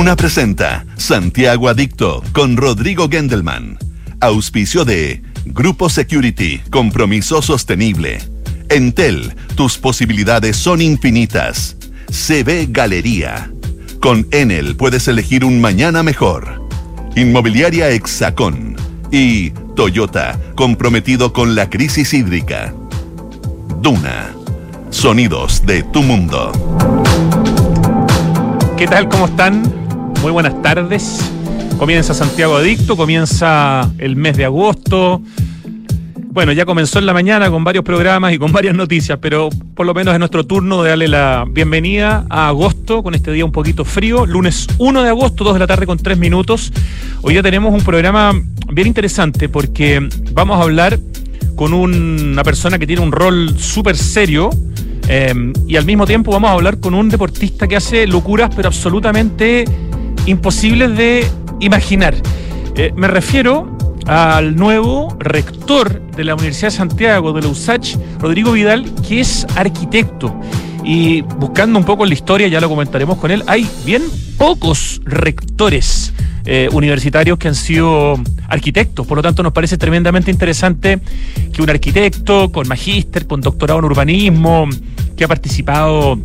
Duna presenta Santiago Adicto con Rodrigo Gendelman. Auspicio de Grupo Security, compromiso sostenible. Entel, tus posibilidades son infinitas. CB Galería. Con Enel puedes elegir un mañana mejor. Inmobiliaria Hexacón. Y Toyota, comprometido con la crisis hídrica. Duna. Sonidos de tu mundo. ¿Qué tal? ¿Cómo están? Muy buenas tardes. Comienza Santiago Adicto, comienza el mes de agosto. Bueno, ya comenzó en la mañana con varios programas y con varias noticias, pero por lo menos es nuestro turno de darle la bienvenida a agosto con este día un poquito frío. Lunes 1 de agosto, 2 de la tarde con 3 minutos. Hoy ya tenemos un programa bien interesante porque vamos a hablar con una persona que tiene un rol súper serio eh, y al mismo tiempo vamos a hablar con un deportista que hace locuras pero absolutamente imposibles de imaginar. Eh, me refiero al nuevo rector de la Universidad de Santiago, de la USACH, Rodrigo Vidal, que es arquitecto. Y buscando un poco en la historia, ya lo comentaremos con él, hay bien pocos rectores eh, universitarios que han sido arquitectos. Por lo tanto, nos parece tremendamente interesante que un arquitecto con magíster, con doctorado en urbanismo, que ha participado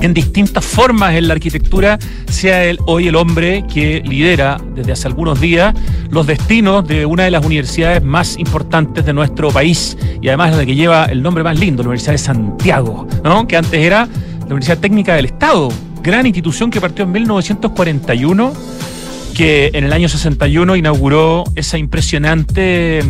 en distintas formas en la arquitectura, sea él hoy el hombre que lidera desde hace algunos días los destinos de una de las universidades más importantes de nuestro país y además la que lleva el nombre más lindo, la Universidad de Santiago, ¿no? que antes era la Universidad Técnica del Estado, gran institución que partió en 1941, que en el año 61 inauguró esa impresionante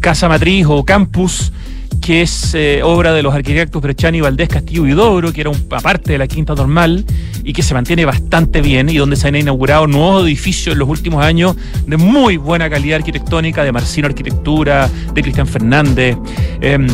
casa matriz o campus que es eh, obra de los arquitectos Brechani, Valdés, Castillo y Dobro, que era una parte de la Quinta Normal y que se mantiene bastante bien y donde se han inaugurado nuevos edificios en los últimos años de muy buena calidad arquitectónica, de Marcino Arquitectura, de Cristian Fernández. Em,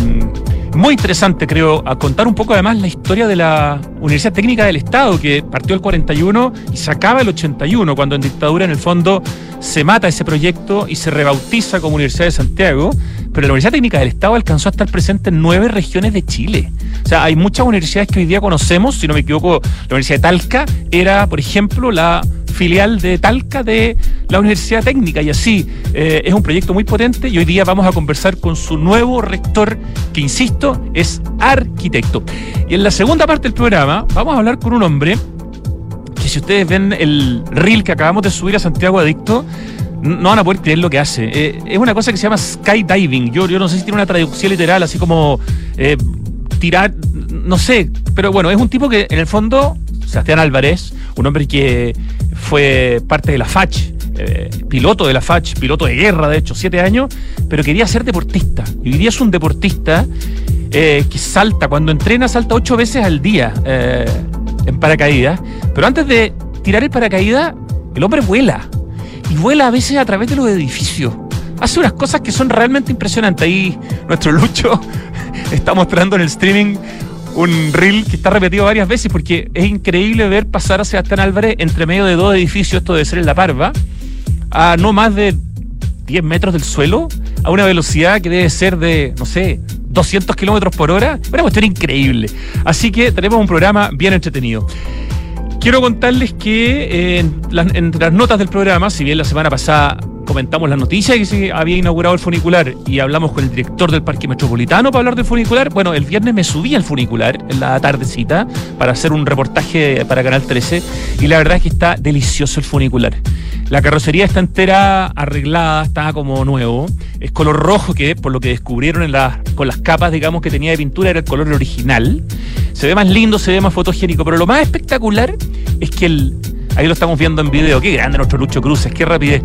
muy interesante, creo, a contar un poco además la historia de la Universidad Técnica del Estado, que partió el 41 y se acaba el 81, cuando en dictadura en el fondo se mata ese proyecto y se rebautiza como Universidad de Santiago, pero la Universidad Técnica del Estado alcanzó a estar presente en nueve regiones de Chile. O sea, hay muchas universidades que hoy día conocemos, si no me equivoco, la Universidad de Talca era, por ejemplo, la filial de Talca de la Universidad Técnica y así eh, es un proyecto muy potente y hoy día vamos a conversar con su nuevo rector que insisto es arquitecto. Y en la segunda parte del programa vamos a hablar con un hombre que si ustedes ven el reel que acabamos de subir a Santiago Adicto no van a poder creer lo que hace. Eh, es una cosa que se llama skydiving. Yo, yo no sé si tiene una traducción literal, así como eh, tirar, no sé, pero bueno, es un tipo que en el fondo, Sebastián Álvarez, un hombre que fue parte de la FACH, eh, piloto de la FACH, piloto de guerra, de hecho, siete años, pero quería ser deportista. Y hoy día es un deportista eh, que salta, cuando entrena, salta ocho veces al día eh, en paracaídas. Pero antes de tirar el paracaídas, el hombre vuela. Y vuela a veces a través de los edificios. Hace unas cosas que son realmente impresionantes. Ahí nuestro Lucho está mostrando en el streaming un reel que está repetido varias veces porque es increíble ver pasar a Sebastián Álvarez entre medio de dos edificios, esto debe ser en La Parva, a no más de 10 metros del suelo, a una velocidad que debe ser de, no sé, 200 kilómetros por hora. Una cuestión increíble. Así que tenemos un programa bien entretenido. Quiero contarles que eh, entre las notas del programa, si bien la semana pasada comentamos la noticia que se había inaugurado el funicular y hablamos con el director del Parque Metropolitano para hablar del funicular. Bueno, el viernes me subí al funicular en la tardecita para hacer un reportaje para Canal 13 y la verdad es que está delicioso el funicular. La carrocería está entera arreglada, está como nuevo. Es color rojo que por lo que descubrieron con las capas, digamos, que tenía de pintura era el color original. Se ve más lindo, se ve más fotogénico, pero lo más espectacular es que el Ahí lo estamos viendo en video. Qué grande nuestro Lucho Cruces, qué rapidez.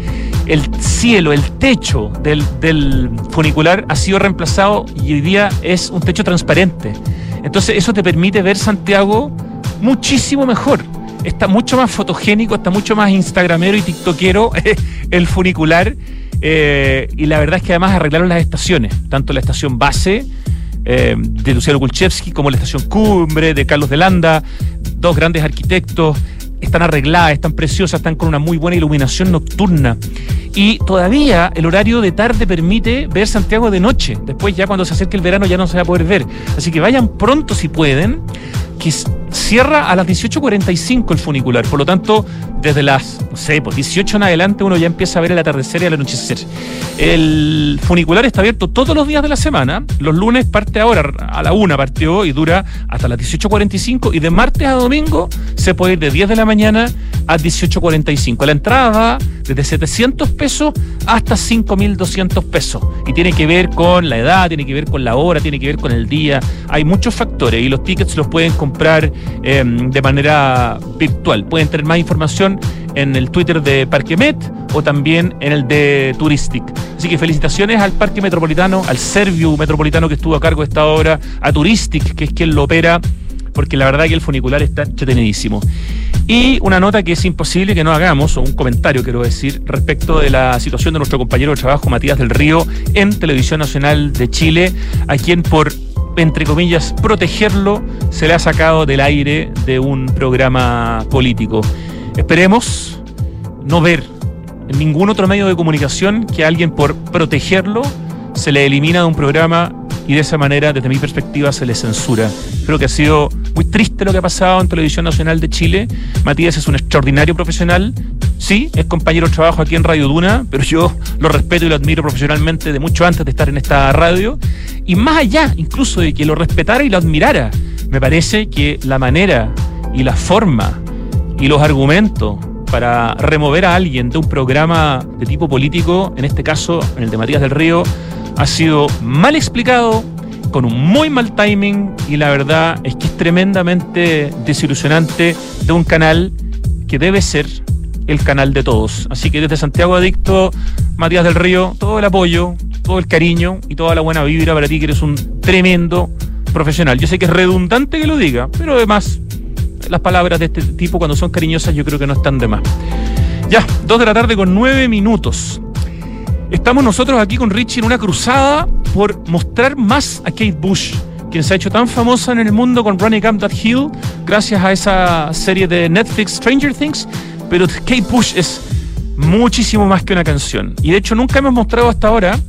El cielo, el techo del, funicular ha sido reemplazado y hoy día es un techo transparente. Entonces eso te permite ver Santiago muchísimo mejor. Está mucho más fotogénico, está mucho más instagramero y tiktokero el funicular. Eh, y la verdad es que además arreglaron las estaciones, tanto la estación base eh, de Luciano Kulchevsky como la estación Cumbre de Carlos de Landa, dos grandes arquitectos están arregladas, están preciosas, están con una muy buena iluminación nocturna. Y todavía el horario de tarde permite ver Santiago de noche. Después ya cuando se acerque el verano ya no se va a poder ver. Así que vayan pronto si pueden, que cierra a las 18.45 el funicular. Por lo tanto, desde las, no sé, pues 18 en adelante uno ya empieza a ver el atardecer y el anochecer. El funicular está abierto todos los días de la semana. Los lunes parte ahora, a la una partió y dura hasta las 18.45. Y de martes a domingo se puede ir de 10 de la mañana a 18.45. La entrada desde 700 pesos hasta 5.200 pesos. Y tiene que ver con la edad, tiene que ver con la hora, tiene que ver con el día. Hay muchos factores y los tickets los pueden comprar em, de manera virtual. Pueden tener más información en el Twitter de Parquemet o también en el de Touristic. Así que felicitaciones al Parque Metropolitano, al Serviu Metropolitano que estuvo a cargo de esta obra, a Touristic, que es quien lo opera porque la verdad que el funicular está entretenidísimo. Y una nota que es imposible que no hagamos, o un comentario quiero decir, respecto de la situación de nuestro compañero de trabajo Matías del Río en Televisión Nacional de Chile, a quien por entre comillas, protegerlo, se le ha sacado del aire de un programa político. Esperemos no ver en ningún otro medio de comunicación que alguien por protegerlo se le elimina de un programa y de esa manera, desde mi perspectiva, se le censura. Creo que ha sido muy triste lo que ha pasado en Televisión Nacional de Chile. Matías es un extraordinario profesional. Sí, es compañero de trabajo aquí en Radio Duna, pero yo lo respeto y lo admiro profesionalmente de mucho antes de estar en esta radio. Y más allá, incluso de que lo respetara y lo admirara, me parece que la manera y la forma y los argumentos para remover a alguien de un programa de tipo político, en este caso, en el de Matías del Río, ha sido mal explicado, con un muy mal timing y la verdad es que es tremendamente desilusionante de un canal que debe ser el canal de todos. Así que desde Santiago Adicto, Matías del Río, todo el apoyo, todo el cariño y toda la buena vibra para ti que eres un tremendo profesional. Yo sé que es redundante que lo diga, pero además las palabras de este tipo cuando son cariñosas yo creo que no están de más. Ya, dos de la tarde con nueve minutos. Estamos nosotros aquí con Richie en una cruzada por mostrar más a Kate Bush, quien se ha hecho tan famosa en el mundo con Running Up That Hill, gracias a esa serie de Netflix Stranger Things. Pero Kate Bush es muchísimo más que una canción. Y de hecho nunca hemos mostrado hasta ahora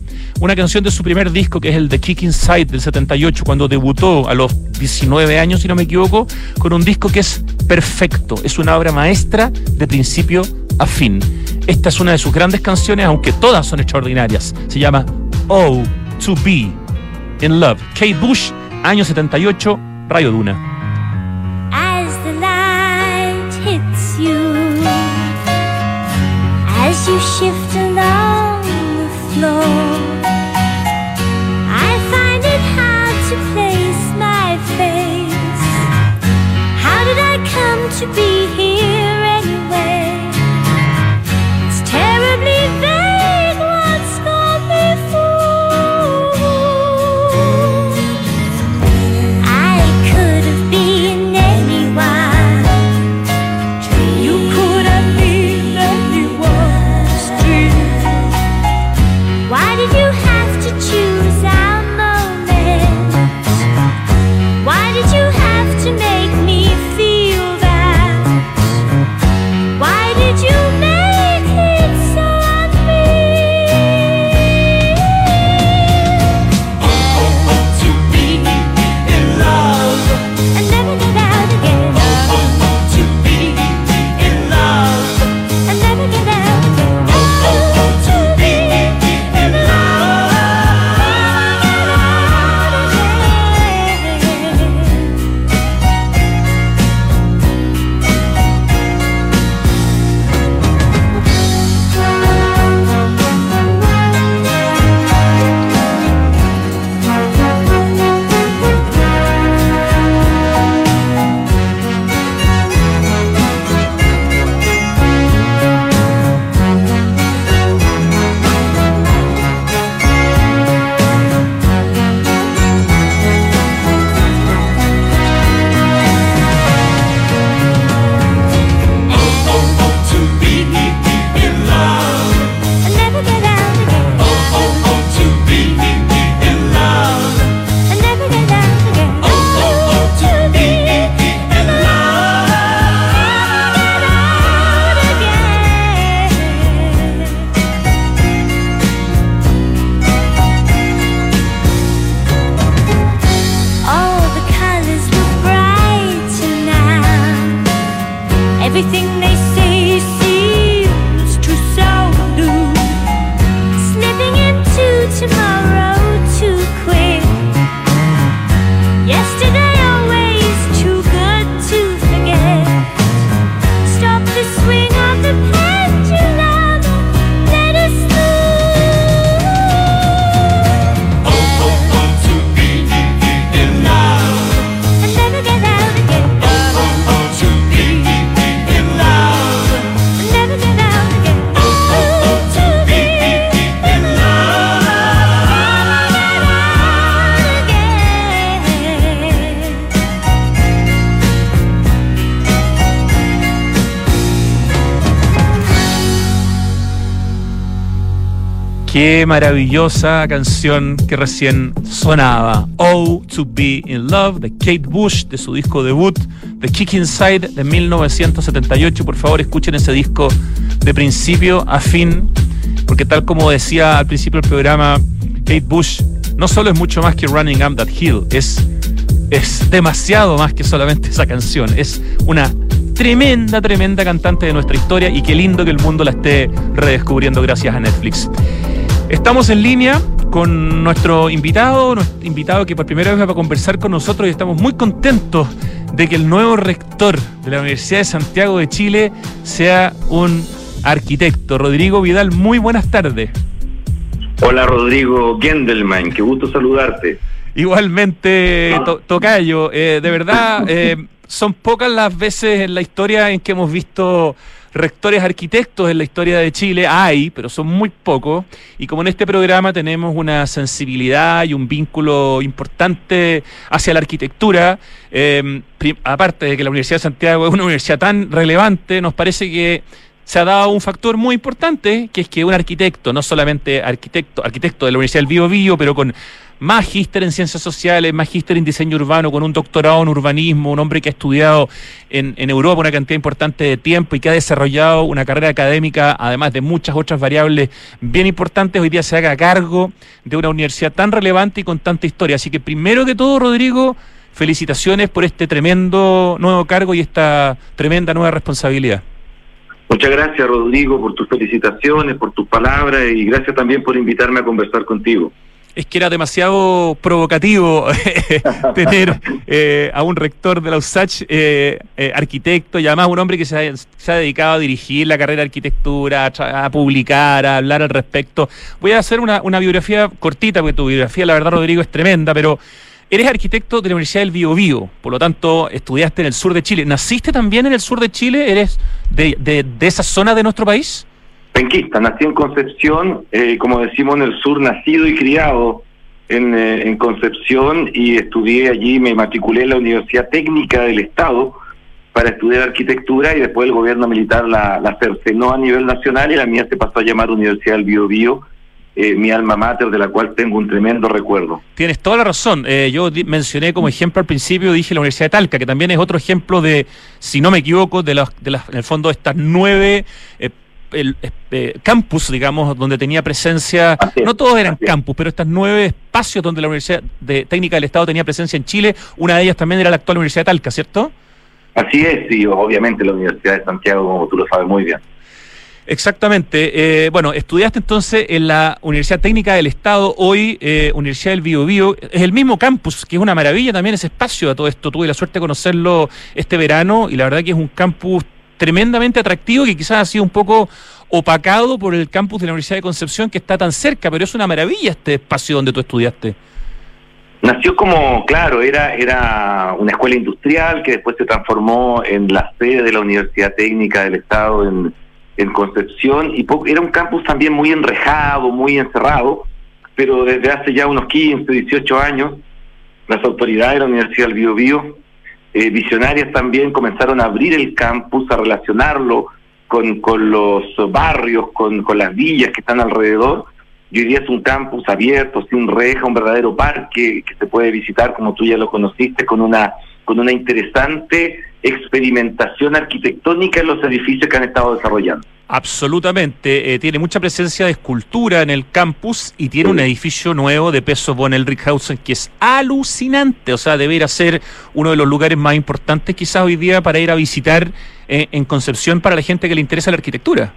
una canción de su primer disco, que es el de Kick Inside del 78, cuando debutó a los 19 años, si no me equivoco, con un disco que es perfecto. Es una obra maestra de principio a fin. Esta es una de sus grandes canciones, aunque todas son extraordinarias. Se llama Oh, to Be in Love. Kate Bush, año 78, Radio Duna. As the light hits you, as you shift along the floor, to place my Qué maravillosa canción que recién sonaba. Oh, to be in love de Kate Bush, de su disco debut, The Kick Inside de 1978. Por favor, escuchen ese disco de principio a fin, porque tal como decía al principio del programa, Kate Bush no solo es mucho más que Running Up That Hill, es, es demasiado más que solamente esa canción. Es una tremenda, tremenda cantante de nuestra historia y qué lindo que el mundo la esté redescubriendo gracias a Netflix. Estamos en línea con nuestro invitado, nuestro invitado que por primera vez va a conversar con nosotros y estamos muy contentos de que el nuevo rector de la Universidad de Santiago de Chile sea un arquitecto. Rodrigo Vidal, muy buenas tardes. Hola Rodrigo Gendelman, qué gusto saludarte. Igualmente, to- Tocayo, eh, de verdad, eh, son pocas las veces en la historia en que hemos visto rectores arquitectos en la historia de Chile. Hay, pero son muy pocos. Y como en este programa tenemos una sensibilidad y un vínculo importante hacia la arquitectura, prim- aparte de que la Universidad de Santiago es una universidad tan relevante, nos parece que se ha dado un factor muy importante, que es que un arquitecto, no solamente arquitecto, arquitecto de la Universidad del Bío Bío, pero con magíster en ciencias sociales, magíster en diseño urbano, con un doctorado en urbanismo, un hombre que ha estudiado en, en Europa una cantidad importante de tiempo y que ha desarrollado una carrera académica, además de muchas otras variables bien importantes, hoy día se haga cargo de una universidad tan relevante y con tanta historia. Así que primero que todo, Rodrigo, felicitaciones por este tremendo nuevo cargo y esta tremenda nueva responsabilidad. Muchas gracias Rodrigo por tus felicitaciones, por tus palabras y gracias también por invitarme a conversar contigo. Es que era demasiado provocativo tener eh, a un rector de la USACH eh, eh, arquitecto y además un hombre que se ha, se ha dedicado a dirigir la carrera de arquitectura, a, publicar, a hablar al respecto. Voy a hacer una, una biografía cortita, porque tu biografía, la verdad, Rodrigo, es tremenda, pero eres arquitecto de la Universidad del Bío Bío, por lo tanto, estudiaste en el sur de Chile. ¿Naciste también en el sur de Chile? ¿Eres de, de, de esa zona de nuestro país? Penquista, nací en Concepción, eh, como decimos en el sur, nacido y criado en, eh, en Concepción y estudié allí, me matriculé en la Universidad Técnica del Estado para estudiar arquitectura y después el gobierno militar la, la cercenó a nivel nacional y la mía se pasó a llamar Universidad del Bío Bío, eh, mi alma mater de la cual tengo un tremendo recuerdo. Tienes toda la razón. Eh, yo mencioné como ejemplo al principio, dije la Universidad de Talca, que también es otro ejemplo de, si no me equivoco, de, las, de las, en el fondo estas nueve el- eh, campus, digamos, donde tenía presencia, es, no todos eran campus, pero estas nueve espacios donde la Universidad de Técnica del Estado tenía presencia en Chile, una de ellas también era la actual Universidad de Talca, ¿cierto? Así es, y obviamente la Universidad de Santiago, como tú lo sabes muy bien. Exactamente. Eh, bueno, estudiaste entonces en la Universidad Técnica del Estado, hoy eh, Universidad del Bío Bío. Es el mismo campus, que es una maravilla también ese espacio a todo esto. Tuve la suerte de conocerlo este verano y la verdad que es un campus tremendamente atractivo que quizás ha sido un poco opacado por el campus de la Universidad de Concepción que está tan cerca, pero es una maravilla este espacio donde tú estudiaste. Nació como, claro, era, era una escuela industrial que después se transformó en la sede de la Universidad Técnica del Estado en, Concepción y era un campus también muy enrejado, muy encerrado, pero desde hace ya unos 15, 18 años las autoridades de la Universidad del Bío Bío, eh, visionarias también, comenzaron a abrir el campus, a relacionarlo con, con los barrios, con, con las villas que están alrededor. Y hoy día es un campus abierto, sin reja, un verdadero parque que se puede visitar, como tú ya lo conociste, con una con una interesante experimentación arquitectónica en los edificios que han estado desarrollando. Absolutamente. Eh, tiene mucha presencia de escultura en el campus y tiene un edificio nuevo de peso von Rickhausen que es alucinante. O sea, debería ser uno de los lugares más importantes quizás hoy día para ir a visitar eh, en Concepción para la gente que le interesa la arquitectura.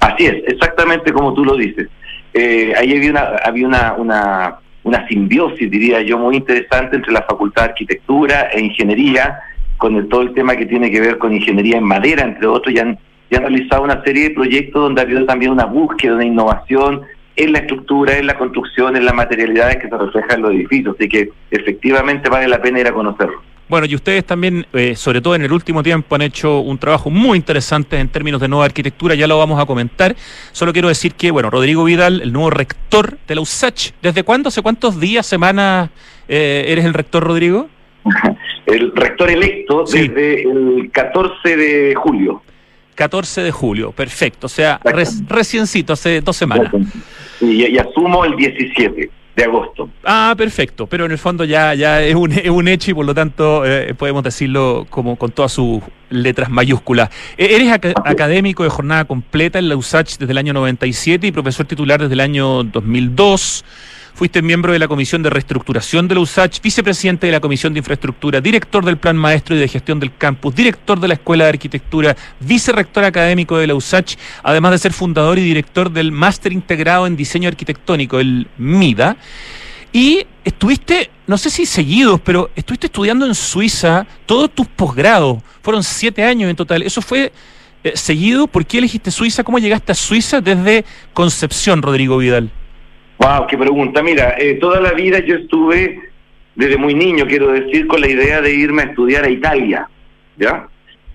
Así es, exactamente como tú lo dices. Eh, ahí había una, había una, una, una simbiosis, diría yo, muy interesante entre la Facultad de Arquitectura e Ingeniería, con el, todo el tema que tiene que ver con ingeniería en madera, entre otros, ya han, realizado una serie de proyectos donde ha habido también una búsqueda, una innovación en la estructura, en la construcción, en las materialidades que se reflejan en los edificios. Así que efectivamente vale la pena ir a conocerlo. Bueno, y ustedes también, eh, sobre todo en el último tiempo, han hecho un trabajo muy interesante en términos de nueva arquitectura, ya lo vamos a comentar. Solo quiero decir que, bueno, Rodrigo Vidal, el nuevo rector de la USACH, ¿desde cuándo, hace cuántos días, semanas eh, eres el rector, Rodrigo? el rector electo desde el 14 de julio. 14 de julio, perfecto, o sea, reciencito, hace dos semanas. y asumo el 17 de agosto. Ah, perfecto, pero en el fondo ya, ya es, un, es un hecho y por lo tanto eh, podemos decirlo como con todas sus letras mayúsculas. E, eres académico de jornada completa en la USACH desde el año 97 y profesor titular desde el año 2002. Fuiste miembro de la Comisión de Reestructuración de la USACH, vicepresidente de la Comisión de Infraestructura, director del Plan Maestro y de Gestión del Campus, director de la Escuela de Arquitectura, vicerrector académico de la USACH, además de ser fundador y director del Máster Integrado en Diseño Arquitectónico, el MIDA. Y estuviste, no sé si seguidos, pero estuviste estudiando en Suiza todos tus posgrados. Fueron siete años en total. ¿Eso fue eh, seguido? ¿Por qué elegiste Suiza? ¿Cómo llegaste a Suiza desde Concepción, Rodrigo Vidal? Wow, qué pregunta. Mira, eh, toda la vida yo estuve, desde muy niño, quiero decir, con la idea de irme a estudiar a Italia, ¿ya?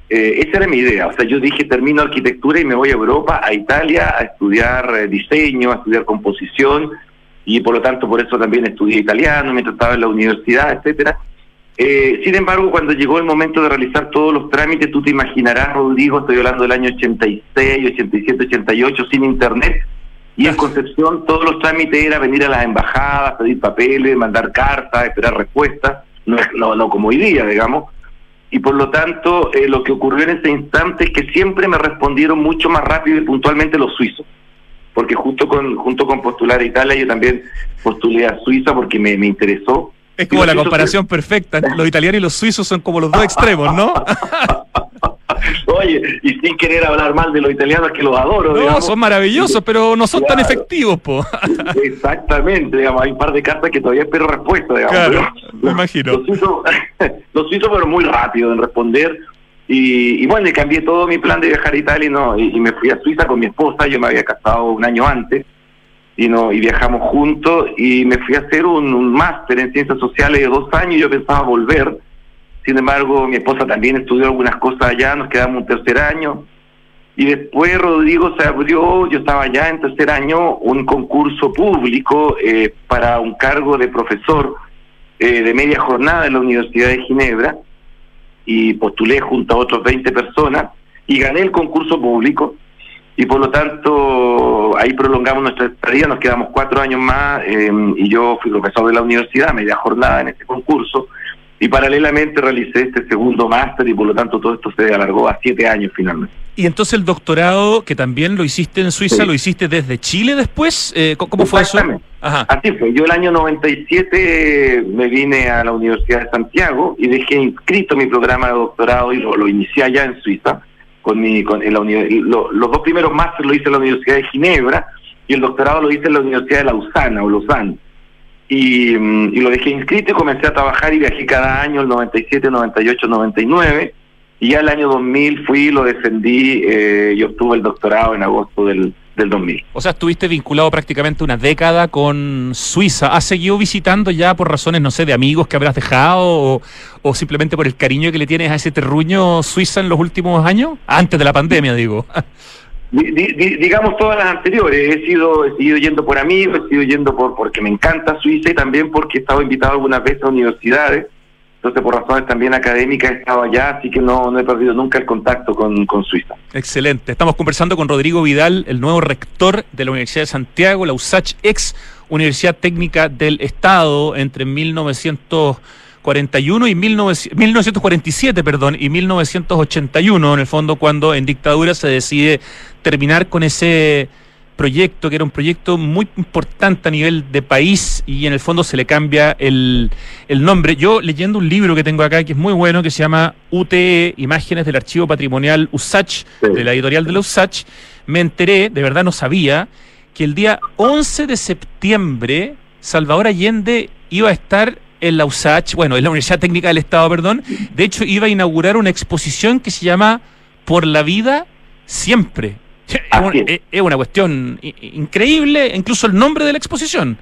Eh, esa era mi idea. O sea, yo dije, termino arquitectura y me voy a Europa, a Italia, a estudiar eh, diseño, a estudiar composición, y por lo tanto por eso también estudié italiano mientras estaba en la universidad, etcétera. sin embargo, cuando llegó el momento de realizar todos los trámites, tú te imaginarás, Rodrigo, estoy hablando del año 86, 87, 88, sin internet, y en Concepción todos los trámites era venir a las embajadas, pedir papeles, mandar cartas, esperar respuestas, no, no, no como hoy día, digamos. Y por lo tanto, eh, lo que ocurrió en ese instante es que siempre me respondieron mucho más rápido y puntualmente los suizos. Porque justo con, junto con postular a Italia, yo también postulé a Suiza porque me, me interesó. Es como la comparación perfecta. Los italianos y los suizos son como los dos extremos, ¿no? Oye, y sin querer hablar mal de los italianos que los adoro. No, son maravillosos, pero no son tan efectivos, po. Exactamente, digamos, hay un par de cartas que todavía espero respuesta, digamos. Claro, me imagino. Los suizos, los fueron muy rápidos en responder. Y, y, bueno, cambié todo mi plan de viajar a Italia y, no, y, me fui a Suiza con mi esposa, yo me había casado un año antes y no y viajamos juntos y me fui a hacer un, un máster en ciencias sociales de dos años y yo pensaba volver sin embargo, mi esposa también estudió algunas cosas allá, nos quedamos un tercer año. Y después Rodrigo se abrió, yo estaba ya en tercer año, un concurso público eh, para un cargo de profesor eh, de media jornada en la Universidad de Ginebra. Y postulé junto a otros 20 personas y gané el concurso público. Y por lo tanto ahí prolongamos nuestra estadía, nos quedamos cuatro años más eh, y yo fui profesor de la universidad, media jornada en este concurso y paralelamente realicé este segundo máster y por lo tanto todo esto se alargó a siete años finalmente. Y entonces el doctorado, que también lo hiciste en Suiza, ¿lo hiciste desde Chile después? Eh, ¿Cómo fue eso? Ajá. Así fue. Yo el año 97 me vine a la Universidad de Santiago y dejé inscrito mi programa de doctorado y lo, inicié allá en Suiza. Con mi, con en la los dos primeros másteres lo hice en la Universidad de Ginebra y el doctorado lo hice en la Universidad de Lausana o Lausanne. Mm, y, lo dejé inscrito y comencé a trabajar y viajé cada año, el 97, 98, 99. Y ya el año 2000 fui, lo defendí eh, y obtuve el doctorado en agosto del, del 2000. O sea, estuviste vinculado prácticamente una década con Suiza. ¿Has seguido visitando ya por razones, no sé, de amigos que habrás dejado o, o simplemente por el cariño que le tienes a ese terruño Suiza en los últimos años? Antes de la pandemia, digo. digamos todas las anteriores, he sido, he sido yendo por amigos, he sido yendo por porque me encanta Suiza y también porque he estado invitado algunas veces a universidades, entonces por razones también académicas he estado allá, así que no, no he perdido nunca el contacto con, con Suiza. Excelente, estamos conversando con Rodrigo Vidal, el nuevo rector de la Universidad de Santiago, la USACH, ex Universidad Técnica del Estado, entre 1900 41 y 1900 1947, perdón, y 1981, en el fondo, cuando en dictadura se decide terminar con ese proyecto, que era un proyecto muy importante a nivel de país y en el fondo se le cambia el, el nombre. Yo leyendo un libro que tengo acá que es muy bueno, que se llama UTE, Imágenes del Archivo Patrimonial USACH, Sí. de la editorial de la USACH, me enteré, de verdad no sabía, que el día 11 de septiembre Salvador Allende iba a estar en la USACH, bueno, en la Universidad Técnica del Estado, perdón, de hecho iba a inaugurar una exposición que se llama Por la vida siempre. Es una, es. una cuestión increíble, incluso el nombre de la exposición.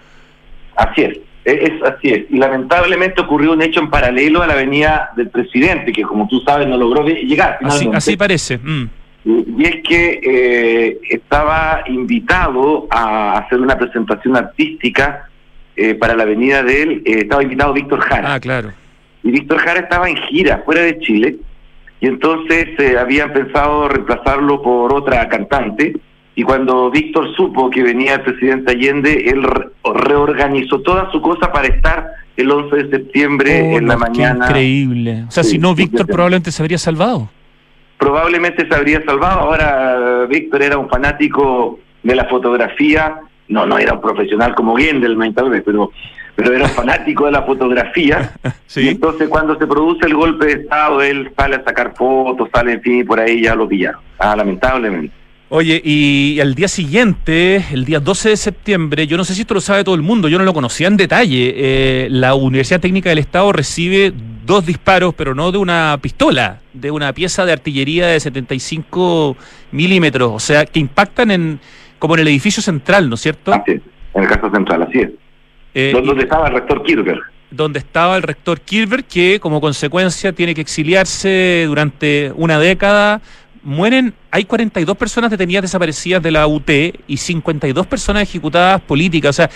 Así es, es, es así es. Y lamentablemente ocurrió un hecho en paralelo a la avenida del presidente, que como tú sabes no logró llegar. Así parece. mm. Y es que eh, estaba invitado a hacer una presentación artística eh, para la avenida de él, eh, estaba invitado Víctor Jara. Ah, claro. Y Víctor Jara estaba en gira fuera de Chile, y entonces eh, habían pensado reemplazarlo por otra cantante. Y cuando Víctor supo que venía el presidente Allende, él re- reorganizó toda su cosa para estar el 11 de septiembre Oh, en la mañana. Increíble. O sea, Sí, si no, Víctor probablemente se habría salvado. probablemente se habría salvado. Ahora Víctor era un fanático de la fotografía, no, no era un profesional como Gendelman, tal vez, pero, pero era fanático de la fotografía. Y entonces cuando se produce el golpe de Estado, él sale a sacar fotos, sale, en fin, y por ahí ya lo pillaron. Ah, lamentablemente. Oye, y al día siguiente, el día 12 de septiembre, yo no sé si esto lo sabe todo el mundo, yo no lo conocía en detalle, eh, la Universidad Técnica del Estado recibe dos disparos, pero no de una pistola, de una pieza de artillería de 75 milímetros, o sea, que impactan en como en el edificio central, ¿no es cierto? Así es, en el caso central, así es. Eh, y- donde estaba el rector Kirchberg. donde estaba el rector Kirber, que como consecuencia tiene que exiliarse durante una década. Mueren, hay 42 personas detenidas desaparecidas de la UT y 52 personas ejecutadas políticas. O sea,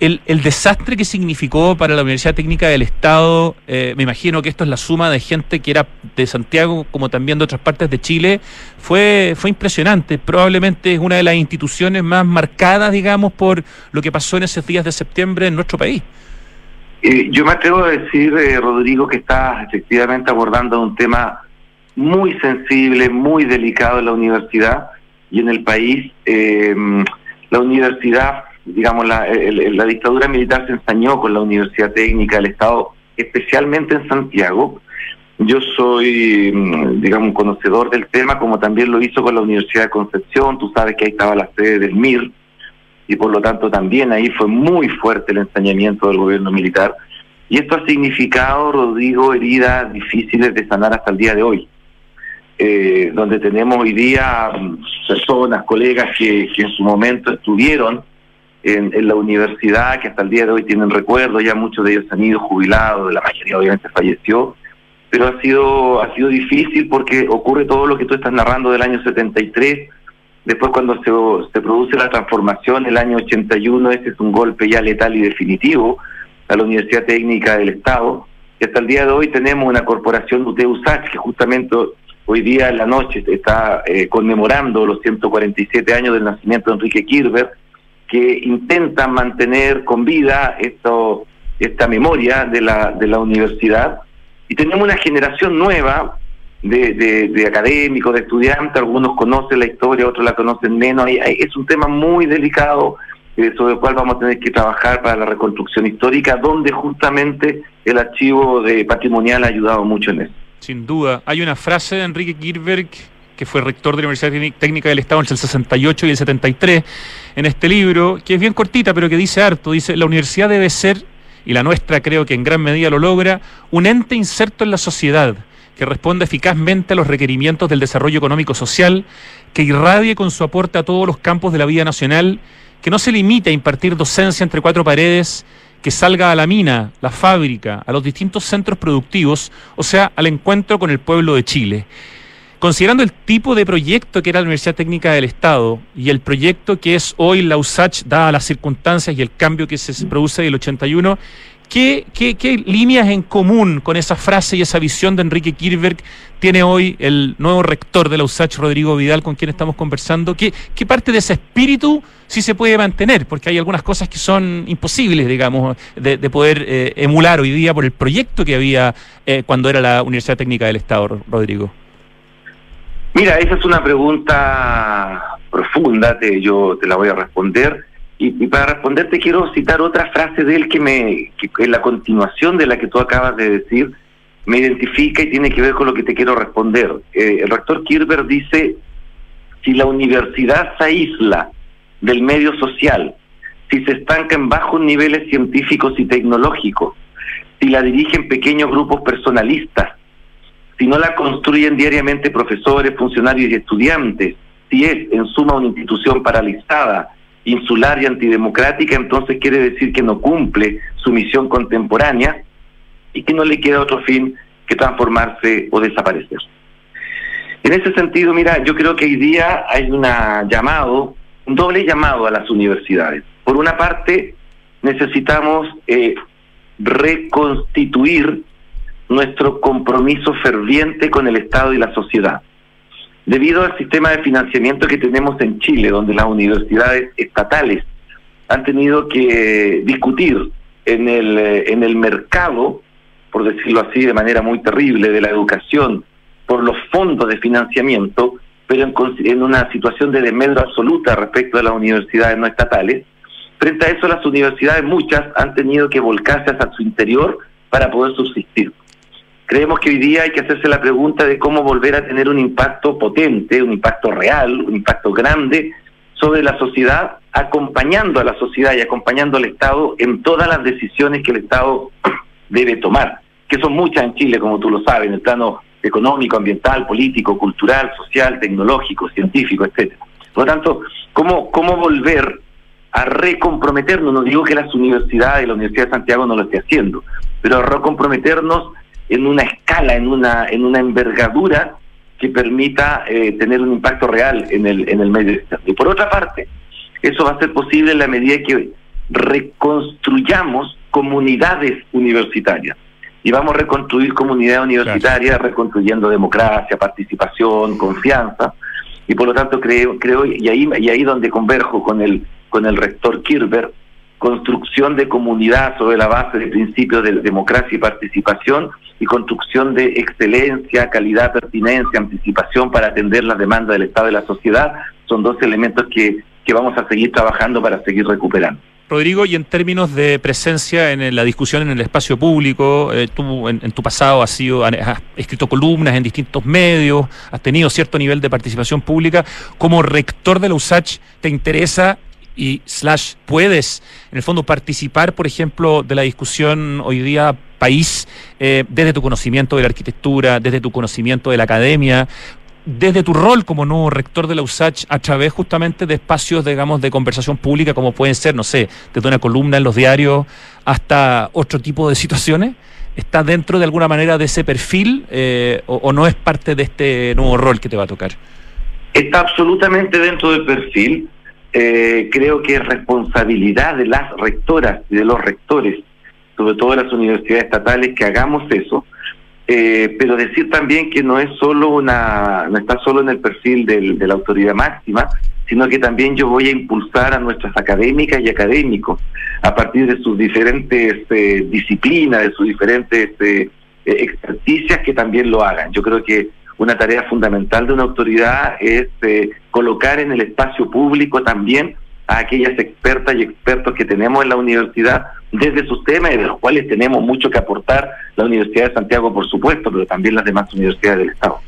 el, el desastre que significó para la Universidad Técnica del Estado, eh, me imagino que esto es la suma de gente que era de Santiago como también de otras partes de Chile, fue, fue impresionante. Probablemente es una de las instituciones más marcadas, digamos, por lo que pasó en esos días de septiembre en nuestro país. Eh, yo me atrevo a decir, eh, Rodrigo, que está efectivamente abordando un tema muy sensible, muy delicado en la universidad y en el país. Eh, la universidad, digamos, la, el- la dictadura militar se ensañó con la Universidad Técnica del Estado, especialmente en Santiago. Yo soy, mm, digamos, conocedor del tema, como también lo hizo con la Universidad de Concepción. Tú sabes que ahí estaba la sede del MIR y por lo tanto también ahí fue muy fuerte el ensañamiento del gobierno militar. Y esto ha significado, Rodrigo, heridas difíciles de sanar hasta el día de hoy, eh, donde tenemos hoy día mm, personas, colegas que en su momento estuvieron en, en la universidad, que hasta el día de hoy tienen recuerdos, ya muchos de ellos han ido jubilados, la mayoría obviamente falleció, pero ha sido, ha sido difícil porque ocurre todo lo que tú estás narrando del año 73, Después cuando se, se produce la transformación, el año 81, ese es un golpe ya letal y definitivo a la Universidad Técnica del Estado. Y hasta el día de hoy tenemos una corporación UTEUSACH que justamente hoy día en la noche está eh, conmemorando los 147 años del nacimiento de Enrique Kirber, que intenta mantener con vida esto, esta memoria de la, de la universidad. Y tenemos una generación nueva de, de, de, académicos, de estudiantes, algunos conocen la historia, otros la conocen menos. Es un tema muy delicado eh, sobre el cual vamos a tener que trabajar para la reconstrucción histórica, donde justamente el archivo de patrimonial ha ayudado mucho en eso. Sin duda. Hay una frase de Enrique Kirberg, que fue rector de la Universidad Técnica del Estado entre el 68 y el 73, en este libro, que es bien cortita, pero que dice harto. Dice, la universidad debe ser, y la nuestra creo que en gran medida lo logra, un ente inserto en la sociedad que responda eficazmente a los requerimientos del desarrollo económico social, que irradie con su aporte a todos los campos de la vida nacional, que no se limite a impartir docencia entre cuatro paredes, que salga a la mina, la fábrica, a los distintos centros productivos, o sea, al encuentro con el pueblo de Chile. Considerando el tipo de proyecto que era la Universidad Técnica del Estado y el proyecto que es hoy la USACH, dadas las circunstancias y el cambio que se produce del 81, ¿Qué, qué, qué líneas en común con esa frase y esa visión de Enrique Kirchberg tiene hoy el nuevo rector de la USACH, Rodrigo Vidal, con quien estamos conversando? ¿Qué, qué parte de ese espíritu sí se puede mantener? Porque hay algunas cosas que son imposibles, digamos, de, de poder eh, emular hoy día por el proyecto que había eh, cuando era la Universidad Técnica del Estado, Rodrigo. Mira, esa es una pregunta profunda, te, yo te la voy a responder. Y, para responderte quiero citar otra frase de él que me, que en la continuación de la que tú acabas de decir, me identifica y tiene que ver con lo que te quiero responder. Eh, el rector Kirber dice, si la universidad se aísla del medio social, si se estanca en bajos niveles científicos y tecnológicos, si la dirigen pequeños grupos personalistas, si no la construyen diariamente profesores, funcionarios y estudiantes, si es en suma una institución paralizada, insular y antidemocrática, entonces quiere decir que no cumple su misión contemporánea y que no le queda otro fin que transformarse o desaparecer. En ese sentido, mira, yo creo que hoy día hay una llamado, un doble llamado a las universidades. Por una parte, necesitamos eh, reconstituir nuestro compromiso ferviente con el Estado y la sociedad. Debido al sistema de financiamiento que tenemos en Chile, donde las universidades estatales han tenido que discutir en el, eh, en el mercado, por decirlo así, de manera muy terrible, de la educación, por los fondos de financiamiento, pero en, en una situación de desmedro absoluta respecto a las universidades no estatales, frente a eso las universidades, muchas, han tenido que volcarse hacia su interior para poder subsistir. Creemos que hoy día hay que hacerse la pregunta de cómo volver a tener un impacto potente, un impacto real, un impacto grande sobre la sociedad, acompañando a la sociedad y acompañando al Estado en todas las decisiones que el Estado debe tomar, que son muchas en Chile, como tú lo sabes, en el plano económico, ambiental, político, cultural, social, tecnológico, científico, etcétera. Por lo tanto, ¿cómo, cómo volver a recomprometernos? No digo que las universidades, la Universidad de Santiago no lo esté haciendo, pero a recomprometernos en una escala, en una, en una envergadura que permita eh, tener un impacto real en el, en el medio externo. Y por otra parte, eso va a ser posible en la medida que reconstruyamos comunidades universitarias. Y vamos a reconstruir comunidades universitarias, claro. reconstruyendo democracia, participación, confianza. Y por lo tanto creo, creo y ahí y ahí donde converjo con el con el rector Kirber, construcción de comunidad sobre la base de principios de democracia y participación y construcción de excelencia, calidad, pertinencia, anticipación para atender las demandas del Estado y la sociedad, son dos elementos que, que vamos a seguir trabajando para seguir recuperando. Rodrigo, y en términos de presencia en la discusión en el espacio público, eh, tú en, en, tu pasado has, sido, has escrito columnas en distintos medios, has tenido cierto nivel de participación pública. Como rector de la USACH, ¿te interesa y slash puedes, en el fondo, participar, por ejemplo, de la discusión hoy día país eh, desde tu conocimiento de la arquitectura, desde tu conocimiento de la academia, desde tu rol como nuevo rector de la USACH a través justamente de espacios, digamos, de conversación pública, como pueden ser, no sé, desde una columna en los diarios hasta otro tipo de situaciones? ¿Está dentro de alguna manera de ese perfil eh, o, o, no es parte de este nuevo rol que te va a tocar? Está absolutamente dentro del perfil. Eh, creo que es responsabilidad de las rectoras y de los rectores, sobre todo de las universidades estatales, que hagamos eso eh, pero decir también que no es solo una, no está solo en el perfil del, de la autoridad máxima, sino que también yo voy a impulsar a nuestras académicas y académicos a partir de sus diferentes eh, disciplinas, de sus diferentes eh, experticias que también lo hagan. Yo creo que una tarea fundamental de una autoridad es eh, colocar en el espacio público también a aquellas expertas y expertos que tenemos en la universidad desde sus temas y de los cuales tenemos mucho que aportar la Universidad de Santiago, por supuesto, pero también las demás universidades del Estado.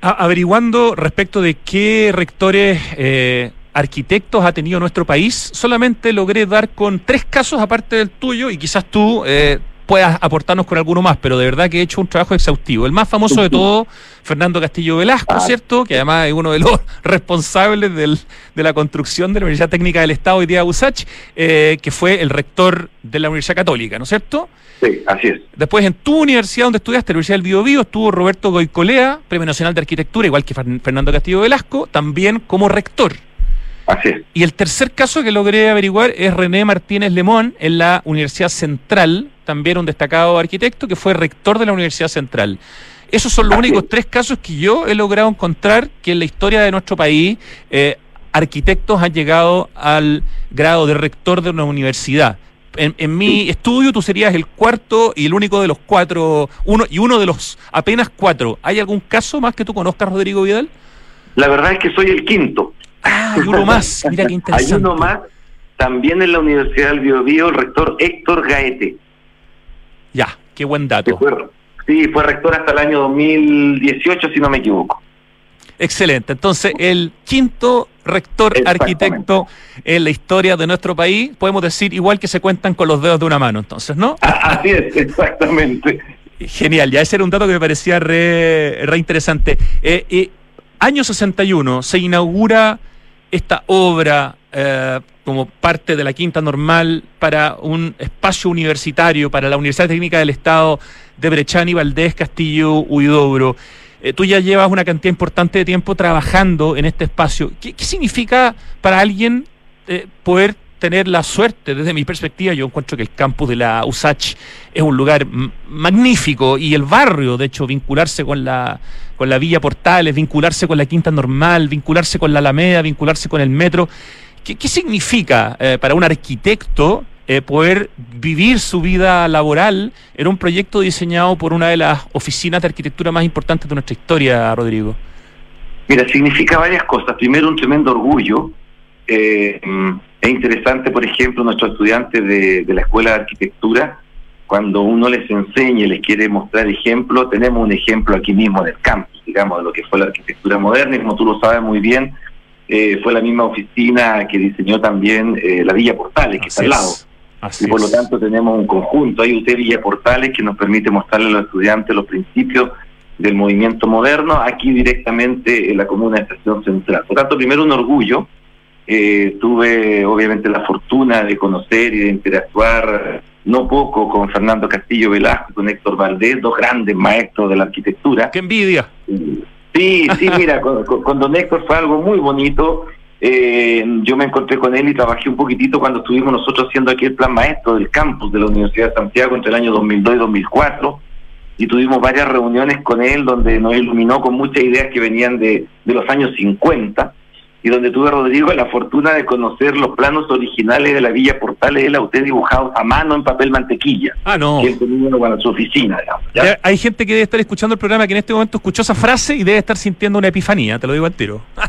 Averiguando respecto de qué rectores eh, arquitectos ha tenido nuestro país, solamente logré dar con tres casos aparte del tuyo y quizás tú... Eh, puedas aportarnos con alguno más, pero de verdad que he hecho un trabajo exhaustivo. El más famoso de todo, Fernando Castillo Velasco, ah. ¿cierto? Que además es uno de los responsables del, de la construcción de la Universidad Técnica del Estado hoy día USACH, eh, que fue el rector de la Universidad Católica, ¿no es cierto? Sí, así es. Después en tu universidad donde estudiaste, la Universidad del Bio, Bio estuvo Roberto Goicolea, Premio Nacional de Arquitectura, igual que Fernando Castillo Velasco, también como rector. Así es. Y el tercer caso que logré averiguar es René Martínez Lemón en la Universidad Central, también un destacado arquitecto que fue rector de la Universidad Central. Esos son los únicos tres casos que yo he logrado encontrar que en la historia de nuestro país eh, arquitectos han llegado al grado de rector de una universidad. En, en, mi estudio tú serías el cuarto y el único de los cuatro, uno y uno de los apenas cuatro. ¿Hay algún caso más que tú conozcas, Rodrigo Vidal? La verdad es que soy el quinto. Ah, hay uno más. Mira qué interesante. hay uno más, también en la Universidad del Biobío, el rector Héctor Gaete. Ya, qué buen dato. Sí, fue rector hasta el año 2018, si no me equivoco. Excelente. Entonces, el quinto rector arquitecto en la historia de nuestro país, podemos decir igual que se cuentan con los dedos de una mano, entonces, ¿no? Así es, exactamente. Genial, ya ese era un dato que me parecía re, re interesante. Eh, eh, año 61 se inaugura esta obra eh, como parte de la Quinta Normal para un espacio universitario, para la Universidad Técnica del Estado de Brechani, Valdés, Castillo, Huidobro. Eh, tú ya llevas una cantidad importante de tiempo trabajando en este espacio. ¿Qué, significa para alguien eh, poder tener la suerte, desde mi perspectiva, yo encuentro que el campus de la USACH es un lugar magnífico y el barrio, de hecho, vincularse con la, con la Villa Portales, vincularse con la Quinta Normal, vincularse con la Alameda, vincularse con el metro. ¿Qué, significa eh, para un arquitecto eh, poder vivir su vida laboral en un proyecto diseñado por una de las oficinas de arquitectura más importantes de nuestra historia, Rodrigo? Mira, significa varias cosas. Primero, un tremendo orgullo. Eh, es interesante, por ejemplo, nuestros estudiantes de, de, la Escuela de Arquitectura, cuando uno les enseña y les quiere mostrar ejemplo, tenemos un ejemplo aquí mismo en el campus, digamos, de lo que fue la arquitectura moderna, y como tú lo sabes muy bien, eh, fue la misma oficina que diseñó también eh, la Villa Portales, que Así está al lado. es. Así y por lo tanto tenemos un conjunto, hay UT Villa Portales que nos permite mostrarle a los estudiantes los principios del movimiento moderno, aquí directamente en la comuna de Estación Central. Por tanto, primero un orgullo, eh, tuve obviamente la fortuna de conocer y de interactuar no poco con Fernando Castillo Velasco con Héctor Valdés, dos grandes maestros de la arquitectura. ¡Qué envidia! Sí, sí, mira, con, con, don Héctor fue algo muy bonito. Eh, yo me encontré con él y trabajé un poquitito cuando estuvimos nosotros haciendo aquí el plan maestro del campus de la Universidad de Santiago entre el año 2002 y 2004 y tuvimos varias reuniones con él donde nos iluminó con muchas ideas que venían de, de los años 50 y donde tuve, Rodrigo, la fortuna de conocer los planos originales de la Villa Portales la UTE dibujados a mano en papel mantequilla, Ah, no. que él tenía para su oficina, digamos. ¿ya? Ya Hay gente que debe estar escuchando el programa que en este momento escuchó esa frase y debe estar sintiendo una epifanía, te lo digo al tiro.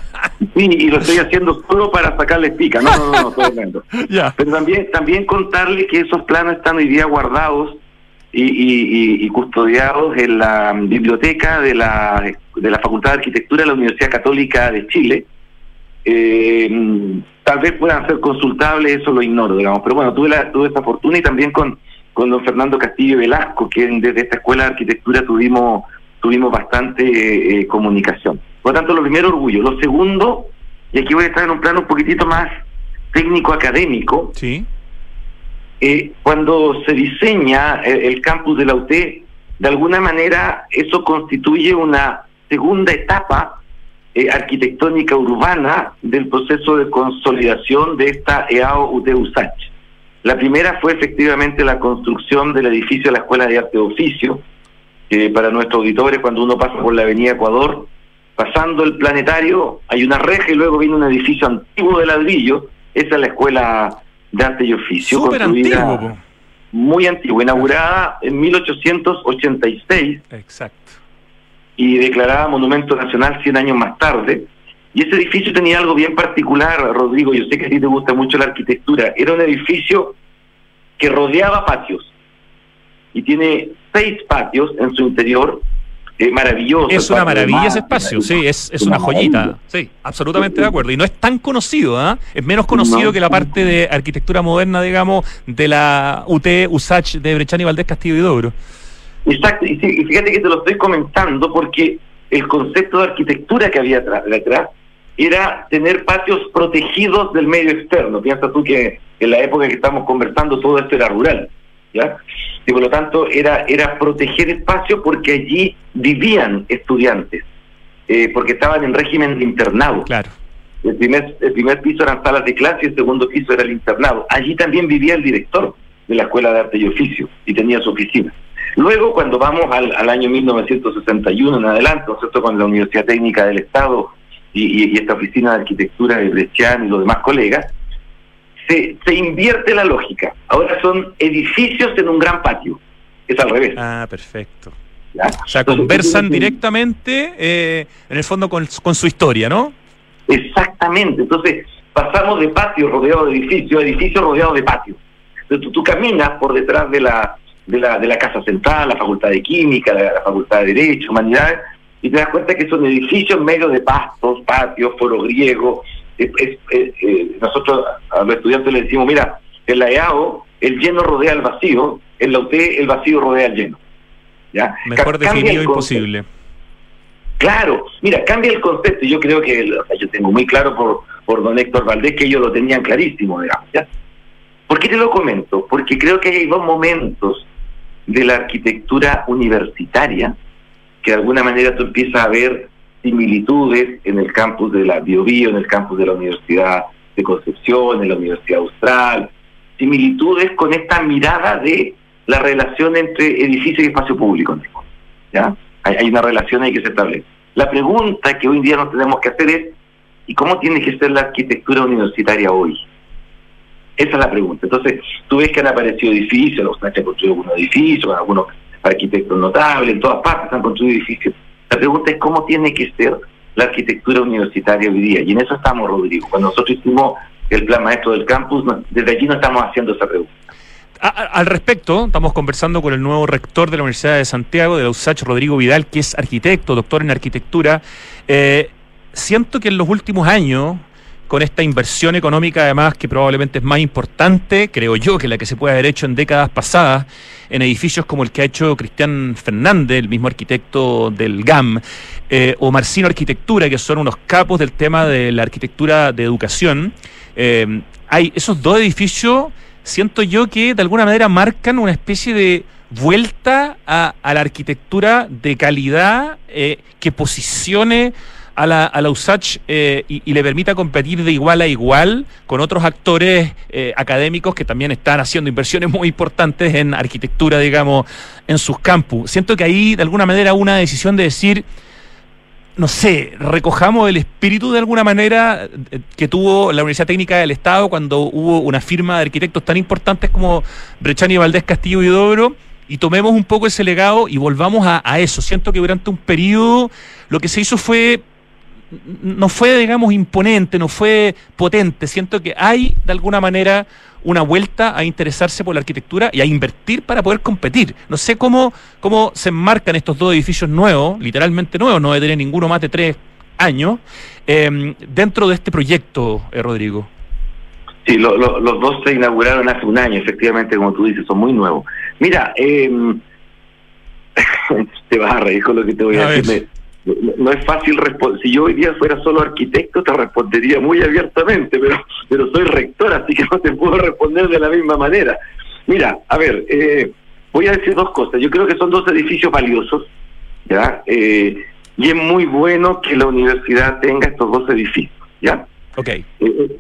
Sí, y lo estoy haciendo solo para sacarle pica, no, no, no, no, bien. ya. Pero también, también contarle que esos planos están hoy día guardados y, y- y- y custodiados en la biblioteca de la, de la Facultad de Arquitectura de la Universidad Católica de Chile. Eh, tal vez puedan ser consultables, eso lo ignoro, digamos. Pero bueno, tuve, la, tuve esa fortuna y también con, con don Fernando Castillo Velasco, que desde esta Escuela de Arquitectura tuvimos, tuvimos bastante eh, comunicación. Por lo tanto, lo primero, orgullo. Lo segundo, y aquí voy a estar en un plano un poquitito más técnico-académico, Sí. eh, cuando se diseña el, el campus de la UT, de alguna manera eso constituye una segunda etapa eh, arquitectónica urbana del proceso de consolidación de esta EAO UT USACH. La primera fue efectivamente la construcción del edificio de la Escuela de Arte de Oficio, que para nuestros auditores, cuando uno pasa por la Avenida Ecuador, pasando el planetario, hay una reja y luego viene un edificio antiguo de ladrillo, esa es la Escuela de Arte y Oficio. Súper construida- antiguo. Muy antigua, inaugurada en 1886 Exacto. Y declarada Monumento Nacional 100 años más tarde. Y ese edificio tenía algo bien particular, Rodrigo, yo sé que a ti te gusta mucho la arquitectura. Era un edificio que rodeaba patios y tiene seis patios en su interior, eh, maravilloso. Es una maravilla ese mar, espacio, sí, es, es una una joyita. maravilla. Sí, absolutamente de acuerdo. Y no es tan conocido, ¿ah? Es menos conocido No. que la parte de arquitectura moderna, digamos, de la UT, USACH de Brechani, Valdés, Castillo y Dobro. Exacto, y, fíjate que te lo estoy comentando porque el concepto de arquitectura que había atrás, detrás era tener patios protegidos del medio externo. Piensa tú que en la época que estamos conversando todo esto era rural, ¿ya? Y por lo tanto era, era proteger espacios porque allí vivían estudiantes, eh, porque estaban en régimen de internado. Claro. El primer, el primer piso eran salas de clase y el segundo piso era el internado. Allí también vivía el director. de la Escuela de Arte y Oficio y tenía su oficina. Luego, cuando vamos al, al año 1961 en adelante, ¿no es cierto?, con la Universidad Técnica del Estado y, y- y esta oficina de arquitectura de Brescian y los demás colegas, se, se invierte la lógica. Ahora son edificios en un gran patio. Es al revés. Ah, perfecto. ¿ya? O sea, conversan directamente, eh, en el fondo, con, con su historia, ¿no? Exactamente. Entonces, pasamos de patio rodeado de edificio a edificio rodeado de patio. Entonces, tú, tú caminas por detrás de la, de, la, de la Casa Central, la Facultad de Química, la, la Facultad de Derecho, Humanidades, y te das cuenta que son edificios medio de pastos, patios, foro griego. Es- es- es- eh, nosotros a los estudiantes les decimos, mira, en la EAO el lleno rodea el vacío, en la UT el vacío rodea el lleno. ¿Ya? Mejor Ca- cambia definido imposible. Claro, mira, cambia el concepto. Yo creo que, o sea, yo tengo muy claro por, por don Héctor Valdés que ellos lo tenían clarísimo, digamos. ¿ya? ¿Por qué te lo comento? Porque creo que hay dos momentos de la arquitectura universitaria que de alguna manera tú empiezas a ver similitudes en el campus de la Biobío, en el campus de la Universidad de Concepción, en la Universidad Austral, similitudes con esta mirada de la relación entre edificio y espacio público. ¿ya? Hay, hay una relación ahí que se establece. La pregunta que hoy en día nos tenemos que hacer es, ¿y cómo tiene que ser la arquitectura universitaria hoy? Esa es la pregunta. Entonces, tú ves que han aparecido edificios, los han construido algunos edificios, algunos arquitectos notables, en todas partes han construido edificios. La pregunta es cómo tiene que ser la arquitectura universitaria hoy día. Y en eso estamos, Rodrigo. Cuando nosotros hicimos el plan maestro del campus, desde allí no estamos haciendo esa pregunta. Al respecto, estamos conversando con el nuevo rector de la Universidad de Santiago, de la USACH, Rodrigo Vidal, que es arquitecto, doctor en arquitectura. Eh, siento que en los últimos años, con esta inversión económica, además, que probablemente es más importante, creo yo, que la que se puede haber hecho en décadas pasadas, en edificios como el que ha hecho Cristian Fernández, el mismo arquitecto del GAM, eh, o Marcino Arquitectura, que son unos capos del tema de la arquitectura de educación. Eh, hay esos dos edificios siento yo que de alguna manera marcan una especie de vuelta a, a la arquitectura de calidad eh, que posicione a la, a la USACH eh, y, le permita competir de igual a igual con otros actores eh, académicos que también están haciendo inversiones muy importantes en arquitectura, digamos, en sus campus. Siento que ahí, de alguna manera, una decisión de decir, no sé, recojamos el espíritu de alguna manera eh, que tuvo la Universidad Técnica del Estado cuando hubo una firma de arquitectos tan importantes como Brechani, Valdés, Castillo y Dobro y tomemos un poco ese legado y volvamos a, a eso. Siento que durante un periodo lo que se hizo fue no fue, digamos, imponente, no fue potente. Siento que hay, de alguna manera, una vuelta a interesarse por la arquitectura y a invertir para poder competir. No sé cómo, cómo se enmarcan estos dos edificios nuevos, literalmente nuevos, no debe tener ninguno más de tres años, eh, dentro de este proyecto, eh, Rodrigo. Sí, lo- lo- los dos se inauguraron hace un año, efectivamente, como tú dices, son muy nuevos. Mira, eh, te vas a reír con lo que te voy a, A decir. No, es fácil responder. Si yo hoy día fuera solo arquitecto, te respondería muy abiertamente, pero, pero soy rector, así que no te puedo responder de la misma manera. Mira, a ver, eh, voy a decir dos cosas. Yo creo que son dos edificios valiosos, ¿ya? Eh, y es muy bueno que la universidad tenga estos dos edificios, ¿ya? Ok. Eh,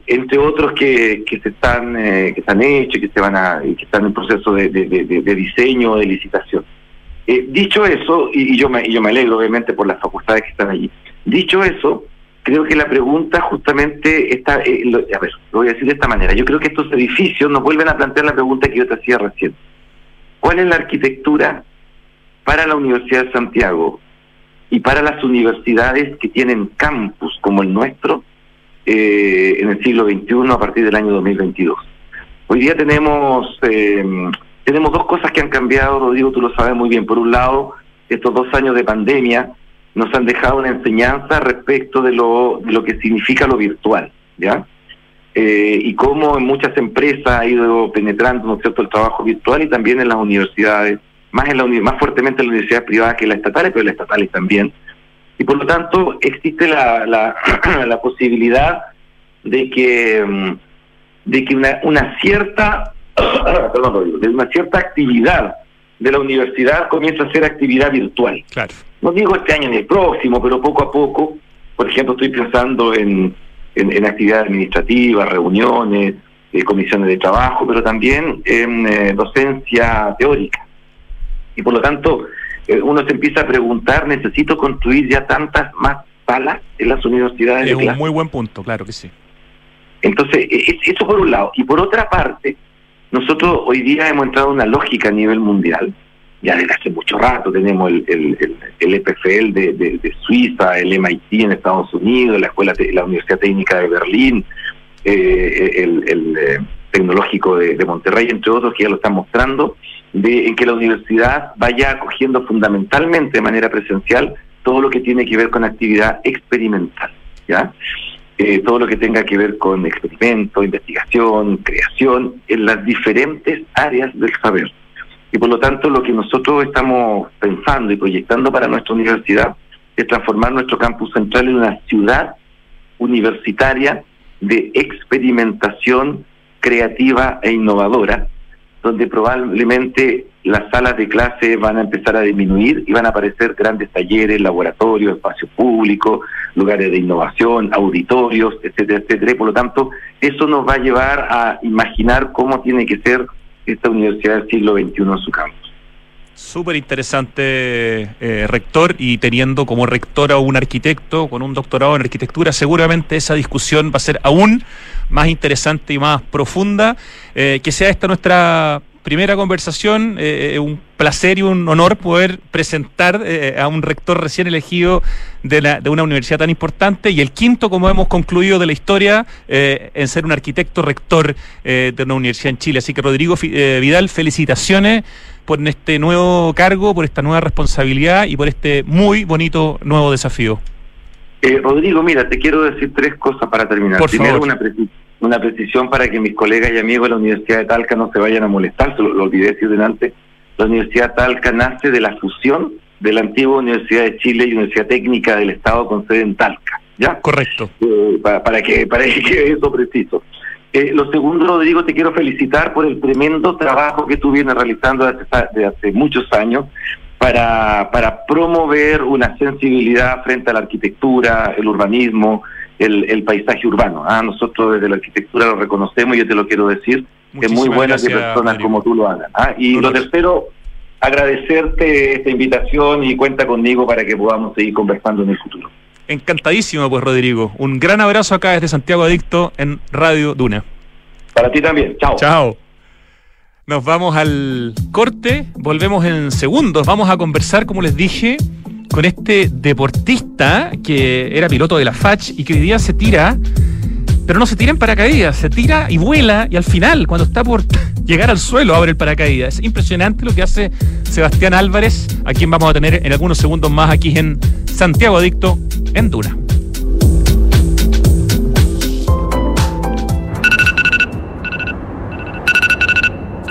entre otros que, que se están eh, que están hechos que se van a que están en proceso de, de, de- de- de diseño de licitación Eh, dicho eso y, yo me y yo me alegro obviamente por las facultades que están allí. Dicho eso creo que la pregunta justamente está eh, lo- a ver lo voy a decir de esta manera. Yo creo que estos edificios nos vuelven a plantear la pregunta que yo te hacía recién. Cuál es la arquitectura para la Universidad de Santiago y para las universidades que tienen campus como el nuestro eh, en el siglo XXI a partir del año 2022. Hoy día tenemos eh, tenemos dos cosas que han cambiado, Rodrigo, tú lo sabes muy bien. Por un lado, estos dos años de pandemia nos han dejado una enseñanza respecto de lo, de lo que significa lo virtual, ¿ya? Eh, y cómo en muchas empresas ha ido penetrando, ¿no es cierto?, el trabajo virtual y también en las universidades, más en la más fuertemente en las universidades privadas que las estatales, pero las estatales también y por lo tanto existe la, la, posibilidad de que mm, de que una cierta perdón, Rodrigo, de una cierta actividad de la universidad comienza a ser actividad virtual Claro. no digo este año ni el próximo, pero poco a poco, por ejemplo, estoy pensando en, en, en actividades administrativas, reuniones, eh, comisiones de trabajo, pero también en eh, docencia teórica. Y por lo tanto, eh, uno se empieza a preguntar, ¿necesito construir ya tantas más salas en las universidades? Es de un clase? muy buen punto, claro que sí. Entonces, e- e- eso por un lado. Y por otra parte, nosotros hoy día hemos entrado en una lógica a nivel mundial. Ya desde hace mucho rato tenemos el, el, el, el EPFL de, de- de Suiza, el MIT en Estados Unidos, la escuela la Universidad Técnica de Berlín, eh, el, el, eh, Tecnológico de, de Monterrey, entre otros, que ya lo están mostrando, de en que la universidad vaya acogiendo fundamentalmente de manera presencial todo lo que tiene que ver con actividad experimental. ¿ya? Eh, todo lo que tenga que ver con experimento, investigación, creación, en las diferentes áreas del saber. Y por lo tanto, lo que nosotros estamos pensando y proyectando para nuestra universidad es transformar nuestro campus central en una ciudad universitaria de experimentación creativa e innovadora, donde probablemente las salas de clase van a empezar a disminuir y van a aparecer grandes talleres, laboratorios, espacios públicos, lugares de innovación, auditorios, etcétera, etcétera. Por lo tanto, eso nos va a llevar a imaginar cómo tiene que ser esta universidad del siglo XXI en su campus. Súper interesante, eh, rector, y teniendo como rector a un arquitecto con un doctorado en arquitectura, seguramente esa discusión va a ser aún más interesante y más profunda. Eh, que sea esta nuestra primera conversación, eh, eh, un placer y un honor poder presentar eh, a un rector recién elegido de, la- de una universidad tan importante y el quinto, como hemos concluido, de la historia eh, en ser un arquitecto rector eh, de una universidad en Chile. Así que Rodrigo eh, Vidal, felicitaciones por este nuevo cargo, por esta nueva responsabilidad y por este muy bonito nuevo desafío. Eh, Rodrigo, mira, te quiero decir tres cosas para terminar. Por Primero, favor. una, preci- una precisión para que mis colegas y amigos de la Universidad de Talca no se vayan a molestar, se lo, lo olvidé decir delante. La Universidad de Talca nace de la fusión de la antigua Universidad de Chile y Universidad Técnica del Estado con sede en Talca. ¿Ya? Correcto. Eh, para, para que para que quede eso preciso. Eh, lo segundo, Rodrigo, te quiero felicitar por el tremendo trabajo que tú vienes realizando desde hace, desde hace muchos años para, para promover una sensibilidad frente a la arquitectura, el urbanismo, el, el paisaje urbano. Ah, nosotros desde la arquitectura lo reconocemos y yo te lo quiero decir. es muy bueno que personas como tú lo hagan. Ah, y lo tercero, agradecerte esta invitación y cuenta conmigo para que podamos seguir conversando en el futuro. Encantadísimo, pues, Rodrigo. Un gran abrazo acá desde Santiago Adicto en Radio Duna. Para ti también. Chao. Chao. Nos vamos al corte, volvemos en segundos. Vamos a conversar, como les dije, con este deportista que era piloto de la FACH y que hoy día se tira, pero no se tira en paracaídas, se tira y vuela y al final, cuando está por llegar al suelo, abre el paracaídas. Es impresionante lo que hace Sebastián Álvarez, a quien vamos a tener en algunos segundos más aquí en Santiago Adicto, en Duna.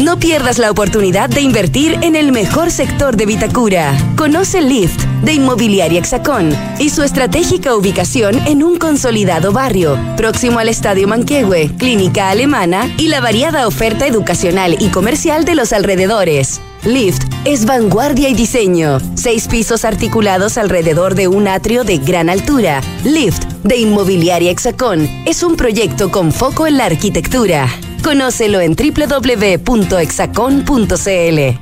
No pierdas la oportunidad de invertir en el mejor sector de Vitacura. Conoce Lift de Inmobiliaria Hexacón y su estratégica ubicación en un consolidado barrio, próximo al Estadio Manquehue, Clínica Alemana y la variada oferta educacional y comercial de los alrededores. Lift es vanguardia y diseño. Seis pisos articulados alrededor de un atrio de gran altura. Lift de Inmobiliaria Hexacón es un proyecto con foco en la arquitectura. Conócelo en www.exacon.cl.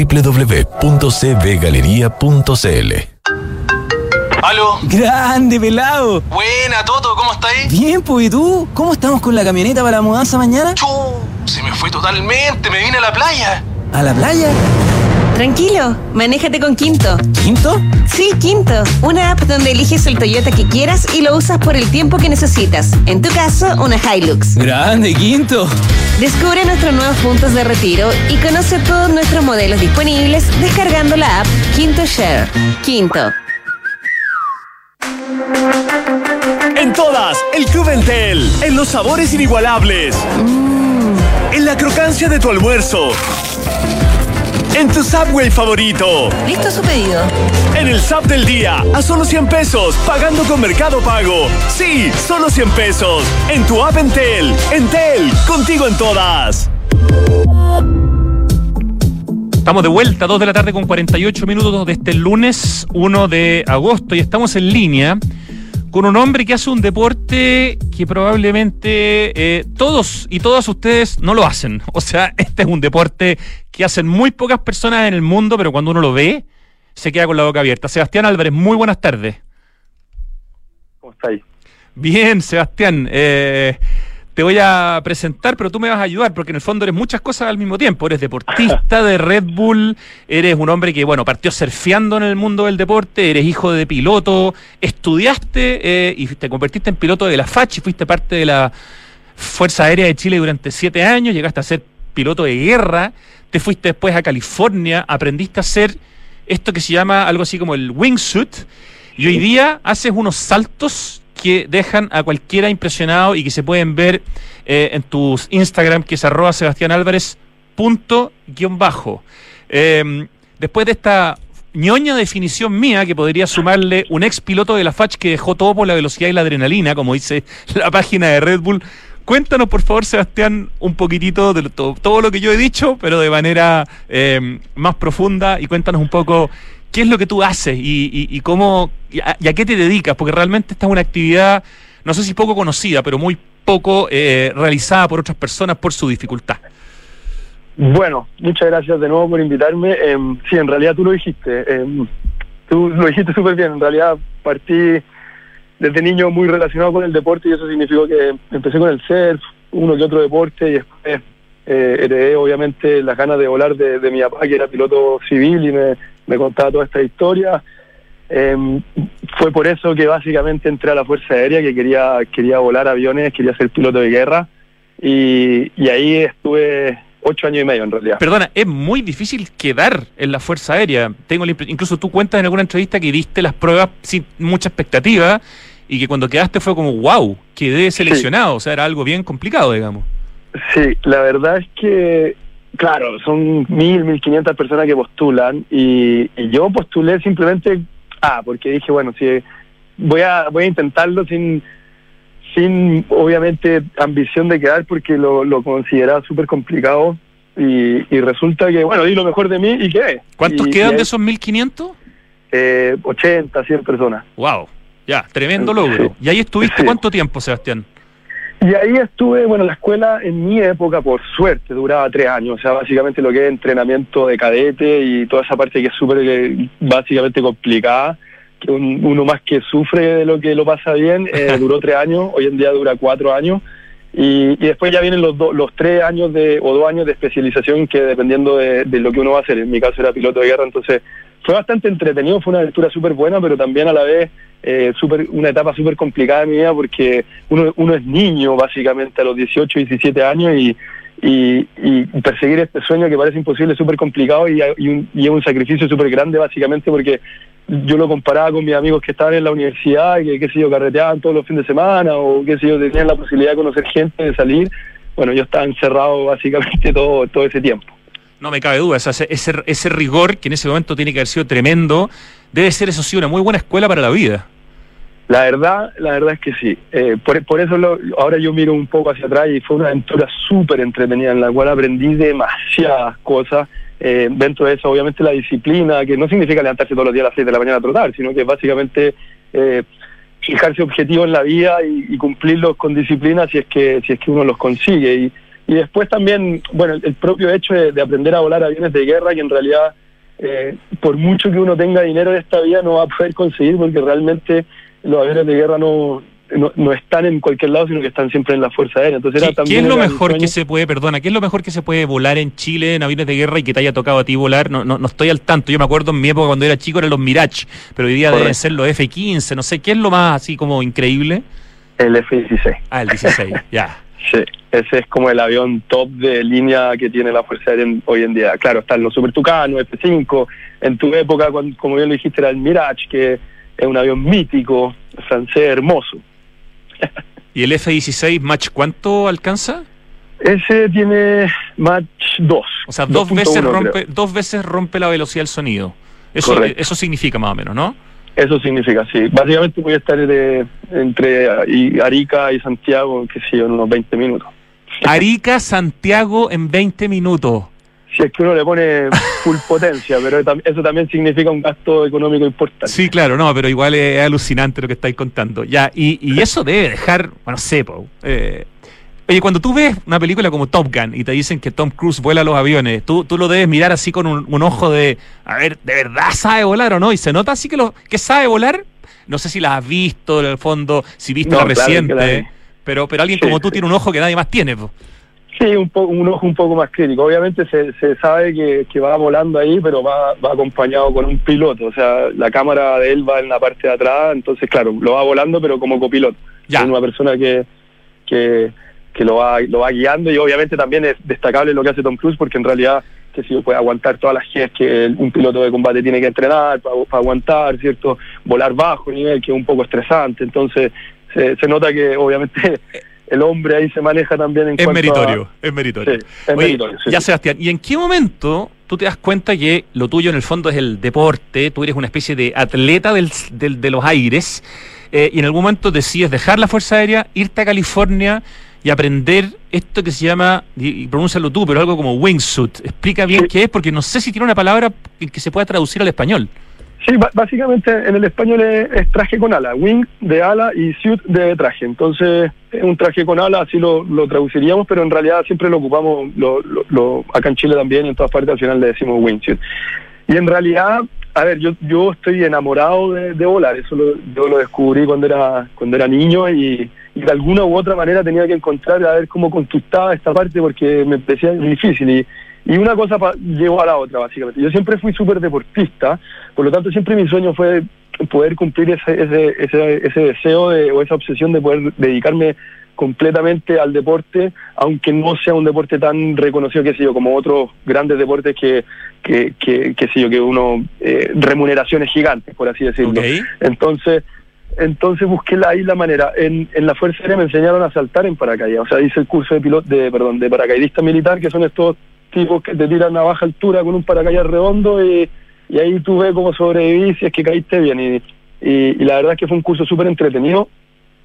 www.cbgalería.cl. ¿Aló? Grande, pelado. Buena, Toto, ¿cómo estáis? Bien, pues, ¿y tú? ¿Cómo estamos con la camioneta para la mudanza mañana? Chu, se me fue totalmente, me vine a la playa. ¿A la playa? Tranquilo, manéjate con Quinto. ¿Quinto? Sí, Quinto. Una app donde eliges el Toyota que quieras y lo usas por el tiempo que necesitas. En tu caso, una Hilux. Grande, Quinto. Descubre nuestros nuevos puntos de retiro y conoce todos nuestros modelos disponibles descargando la app Quinto Share. Quinto. En todas, el Club Entel. En los sabores inigualables. En la crocancia de tu almuerzo. En tu Subway favorito. ¿Listo su pedido? En el Sub del día, a solo 100 pesos, pagando con Mercado Pago. Sí, solo 100 pesos. En tu app Entel. Entel, contigo en todas. Estamos de vuelta, 2 de la tarde con 48 minutos de este lunes 1 de agosto y estamos en línea con un hombre que hace un deporte que probablemente eh, todos y todas ustedes no lo hacen. O sea, este es un deporte que hacen muy pocas personas en el mundo, pero cuando uno lo ve, se queda con la boca abierta. Sebastián Álvarez, muy buenas tardes. ¿Cómo estáis? Bien, Sebastián. Eh, te voy a presentar, pero tú me vas a ayudar, porque en el fondo eres muchas cosas al mismo tiempo. Eres deportista de Red Bull, eres un hombre que, bueno, partió surfeando en el mundo del deporte, eres hijo de piloto, estudiaste eh, y te convertiste en piloto de la FACH y fuiste parte de la Fuerza Aérea de Chile durante siete años, llegaste a ser piloto de guerra, te fuiste después a California, aprendiste a hacer esto que se llama algo así como el wingsuit, y hoy día haces unos saltos que dejan a cualquiera impresionado y que se pueden ver eh, en tus Instagram, que es arroba Sebastián Álvarez punto bajo. Eh, después de esta ñoña definición mía, que podría sumarle un ex piloto de la FACH que dejó todo por la velocidad y la adrenalina, como dice la página de Red Bull. Cuéntanos, por favor, Sebastián, un poquitito de todo, todo lo que yo he dicho, pero de manera eh, más profunda, y cuéntanos un poco qué es lo que tú haces y, y, y cómo y a, qué te dedicas, porque realmente esta es una actividad, no sé si poco conocida, pero muy poco eh, realizada por otras personas por su dificultad. Bueno, muchas gracias de nuevo por invitarme. Eh, sí, en realidad tú lo dijiste. Eh, tú lo dijiste súper bien. En realidad partí desde niño muy relacionado con el deporte y eso significó que empecé con el surf, uno que otro deporte y después eh, heredé obviamente las ganas de volar de, de, mi papá que era piloto civil y me, me contaba toda esta historia. Eh, fue por eso que básicamente entré a la Fuerza Aérea, que quería, quería volar aviones, quería ser piloto de guerra y, y ahí estuve ocho años y medio en realidad. Perdona, es muy difícil quedar en la Fuerza Aérea. Tengo incluso tú cuentas en alguna entrevista que diste las pruebas sin mucha expectativa y que cuando quedaste fue como wow, quedé seleccionado, sí. o sea, era algo bien complicado, digamos. Sí, la verdad es que, claro, son mil, mil quinientas personas que postulan y, y, yo postulé simplemente, ah, porque dije, bueno, si voy a voy a intentarlo sin sin obviamente ambición de quedar porque lo, lo consideraba súper complicado y, y, resulta que, bueno, di lo mejor de mí y quedé. ¿Cuántos y, quedan de esos 1500? Eh, 80, 100 personas. Wow, ya, tremendo logro. Sí. ¿Y ahí estuviste sí. cuánto tiempo, Sebastián? Y ahí estuve, bueno, la escuela en mi época, por suerte, duraba tres años. O sea, básicamente lo que es entrenamiento de cadete y toda esa parte que es súper, eh, básicamente complicada, que un, uno más que sufre de lo que lo pasa bien, eh, duró tres años, hoy en día dura cuatro años. Y, y después ya vienen los, do, los tres años de, o dos años de especialización que dependiendo de, de lo que uno va a hacer. En mi caso era piloto de guerra, entonces fue bastante entretenido, fue una lectura súper buena, pero también a la vez eh, super, una etapa súper complicada de mi vida porque uno, uno es niño básicamente a los 18, 17 años y, y, y perseguir este sueño que parece imposible es súper complicado y, y, un, y, es un sacrificio súper grande básicamente porque yo lo comparaba con mis amigos que estaban en la universidad, que qué sé yo, carreteaban todos los fines de semana o qué sé yo, tenían la posibilidad de conocer gente, de salir. Bueno, yo estaba encerrado básicamente todo, todo ese tiempo. No me cabe duda, ese, ese, ese rigor que en ese momento tiene que haber sido tremendo, debe ser eso sí una muy buena escuela para la vida. La verdad, la verdad es que sí. Eh, por, por eso lo- ahora yo miro un poco hacia atrás y fue una aventura súper entretenida en la cual aprendí demasiadas cosas. Eh, dentro de eso, obviamente, la disciplina, que no significa levantarse todos los días a las 6 de la mañana a trotar, sino que básicamente eh, fijarse objetivos en la vida y, y cumplirlos con disciplina si es que si es que uno los consigue. Y, y después también, bueno, el, el propio hecho de, de aprender a volar aviones de guerra, que en realidad, eh, por mucho que uno tenga dinero en esta vida, no va a poder conseguir porque realmente los aviones de guerra no, no, no están en cualquier lado, sino que están siempre en la Fuerza Aérea. Entonces era ¿Qué, también qué es lo mejor que se puede, perdona, qué es lo mejor que se puede volar en Chile en aviones de guerra y que te haya tocado a ti volar? No, no, no estoy al tanto. Yo me acuerdo en mi época cuando era chico eran los Mirage, pero hoy día deben ser los F-15, no sé, ¿qué es lo más así como increíble? El F-16. Ah, el 16, ya. Sí, ese es como el avión top de línea que tiene la Fuerza Aérea hoy en día. Claro, están los Super Tucano, F-5. En tu época, cuando- como bien lo dijiste, era el Mirage, que es un avión mítico, francés, hermoso. ¿Y el F-16 Match cuánto alcanza? Ese tiene Match 2. O sea, dos veces, 2.1 rompe, creo. dos veces rompe la velocidad del sonido. Eso, Correcto. eso significa más o menos, ¿no? Eso significa, sí. Básicamente voy a estar de- entre Arica y Santiago, qué sé yo, en unos 20 minutos. Arica, Santiago en 20 minutos. Si es que uno le pone full potencia, pero eso también significa un gasto económico importante. Sí, claro, no, pero igual es, alucinante lo que estáis contando. Ya, y, y eso debe dejar, bueno, sé, po, eh, oye, cuando tú ves una película como Top Gun y te dicen que Tom Cruise vuela los aviones, tú, tú lo debes mirar así con un, un ojo de, a ver, ¿de verdad sabe volar o no? Y se nota así que, lo, que sabe volar. No sé si la has visto en el fondo, si viste No, la claro reciente, la pero, pero alguien Sí, como tú tiene un ojo que nadie más tiene. po. Sí, un, po- un ojo un poco más crítico. Obviamente se, se sabe que, que va volando ahí, pero va, va acompañado con un piloto. O sea, la cámara de él va en la parte de atrás, entonces, claro, lo va volando, pero como copiloto. Es una persona que, que, que lo, va, lo va guiando y obviamente también es destacable lo que hace Tom Cruise porque en realidad que si puede aguantar todas las Gs que un piloto de combate tiene que entrenar para, para aguantar, ¿cierto? Volar bajo nivel, que es un poco estresante. Entonces, se, se nota que obviamente el hombre ahí se maneja también en Es cuanto meritorio, a... es meritorio. Sí, es Oye, meritorio, sí, ya. Sebastián, ¿y en qué momento tú te das cuenta que lo tuyo en el fondo es el deporte, tú eres una especie de atleta del, del- de los aires, eh, y en algún momento decides dejar la Fuerza Aérea, irte a California y aprender esto que se llama, y, pronúncialo tú, pero algo como wingsuit. Explica bien qué es, porque no sé si tiene una palabra que se pueda traducir al español. Sí, básicamente en el español es, es traje con ala, wing de ala y suit de traje. Entonces, es un traje con ala, así lo, lo traduciríamos, pero en realidad siempre lo ocupamos, lo, lo- lo- acá en Chile también, y en todas partes al final le decimos wingsuit. Y en realidad, a ver, yo, yo estoy enamorado de, de volar, eso lo, yo lo descubrí cuando era, cuando era niño y, de alguna u otra manera tenía que encontrar a ver cómo conquistaba esta parte porque me parecía difícil y, y una cosa llevó a la otra básicamente. Yo siempre fui súper deportista, por lo tanto siempre mi sueño fue poder cumplir ese, ese, ese, ese deseo de, o esa obsesión de poder dedicarme completamente al deporte, aunque no sea un deporte tan reconocido, que sé yo, como otros grandes deportes que, que, que, que sé yo, que uno, eh, remuneraciones gigantes, por así decirlo. Entonces, entonces busqué la, ahí la manera. En, en la Fuerza Aérea me enseñaron a saltar en paracaídas. O sea, hice el curso de piloto, de, perdón, de paracaidista militar, que son estos tipos que te tiran a baja altura con un paracaídas redondo y, y ahí tú ves cómo sobrevivís si es que caíste bien. Y, y, y la verdad es que fue un curso súper entretenido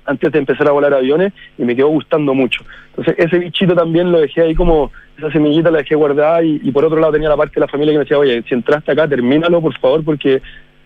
antes de empezar a volar aviones y me quedó gustando mucho. Entonces ese bichito también lo dejé ahí como, esa semillita la dejé guardada y, por otro lado tenía la parte de la familia que me decía, oye, si entraste acá, termínalo por favor porque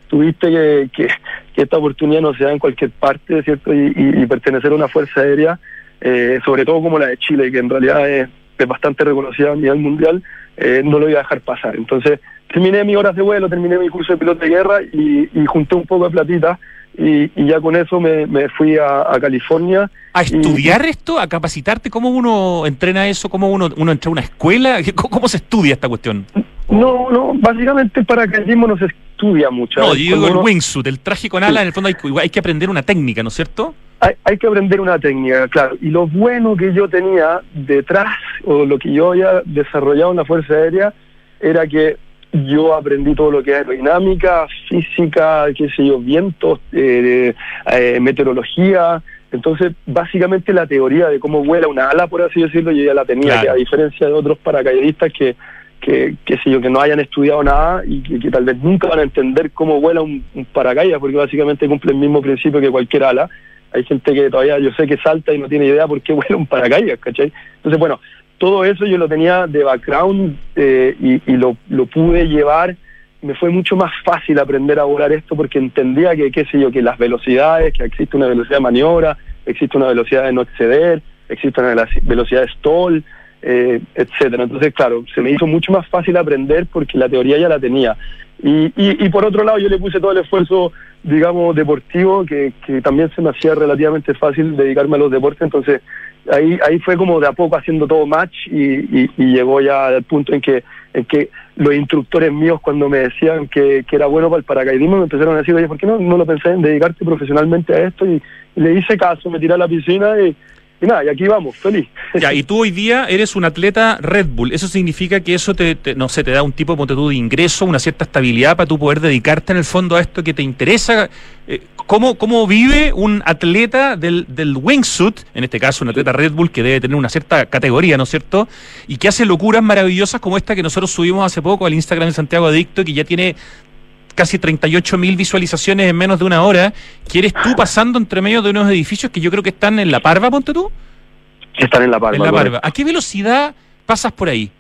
tuviste que, que, que esta oportunidad no se da en cualquier parte, ¿cierto? Y pertenecer a una fuerza aérea, eh, sobre todo como la de Chile, que en realidad es, es bastante reconocida a nivel mundial, eh, no lo iba a dejar pasar. Entonces terminé mis horas de vuelo, terminé mi curso de piloto de guerra y, y junté un poco de platita y, y ya con eso me, me fui a, a California. ¿A y- estudiar esto? ¿A capacitarte? ¿Cómo uno entrena eso? ¿Cómo uno, uno entra a una escuela? ¿Cómo, cómo se estudia esta cuestión? No, no, básicamente el paracaidismo no se estudia mucho. No, yo digo el uno- wingsuit, el traje con ala, en el fondo hay, que- hay que aprender una técnica, ¿no es cierto? hay, hay que aprender una técnica, claro. Y lo bueno que yo tenía detrás, o lo que yo había desarrollado en la Fuerza Aérea, era que yo aprendí todo lo que es aerodinámica, física, qué sé yo, vientos, eh, eh, meteorología. Entonces, básicamente la teoría de cómo vuela una ala, por así decirlo, yo ya la tenía, Claro. que a diferencia de otros paracaidistas que, que, qué sé yo, que no hayan estudiado nada y que, que tal vez nunca van a entender cómo vuela un, un paracaídas, porque básicamente cumple el mismo principio que cualquier ala. Hay gente que todavía yo sé que salta y no tiene idea por qué vuela un paracaídas, ¿cachai? Entonces, bueno, todo eso yo lo tenía de background eh, y, lo, lo pude llevar. Me fue mucho más fácil aprender a volar esto porque entendía que, qué sé yo, que las velocidades, que existe una velocidad de maniobra, existe una velocidad de no exceder, existe una velocidad de stall, eh, etcétera. Entonces, claro, se me hizo mucho más fácil aprender porque la teoría ya la tenía. Y, y, y por otro lado, yo le puse todo el esfuerzo, digamos, deportivo, que, que también se me hacía relativamente fácil dedicarme a los deportes. Entonces, ahí ahí fue como de a poco haciendo todo match y, y, llegó ya al punto en que en que los instructores míos cuando me decían que, que era bueno para el paracaidismo me empezaron a decir, oye, ¿por qué no, no lo pensé en dedicarte profesionalmente a esto? Y le hice caso, me tiré a la piscina y, y nada, y aquí vamos, feliz. Ya, y tú hoy día eres un atleta Red Bull. ¿Eso significa que eso te, no sé, te da un tipo ponte tú, de ingreso, una cierta estabilidad para tú poder dedicarte en el fondo a esto que te interesa? Eh, ¿cómo, ¿Cómo vive un atleta del, del wingsuit, en este caso un atleta Red Bull que debe tener una cierta categoría, ¿no es cierto? Y que hace locuras maravillosas como esta que nosotros subimos hace poco al Instagram de Santiago Adicto, que ya tiene casi 38 mil visualizaciones en menos de una hora, que eres tú pasando entre medio de unos edificios que yo creo que están en La Parva, ponte tú. Están en la parva. En la barba. ¿A qué velocidad pasas por ahí?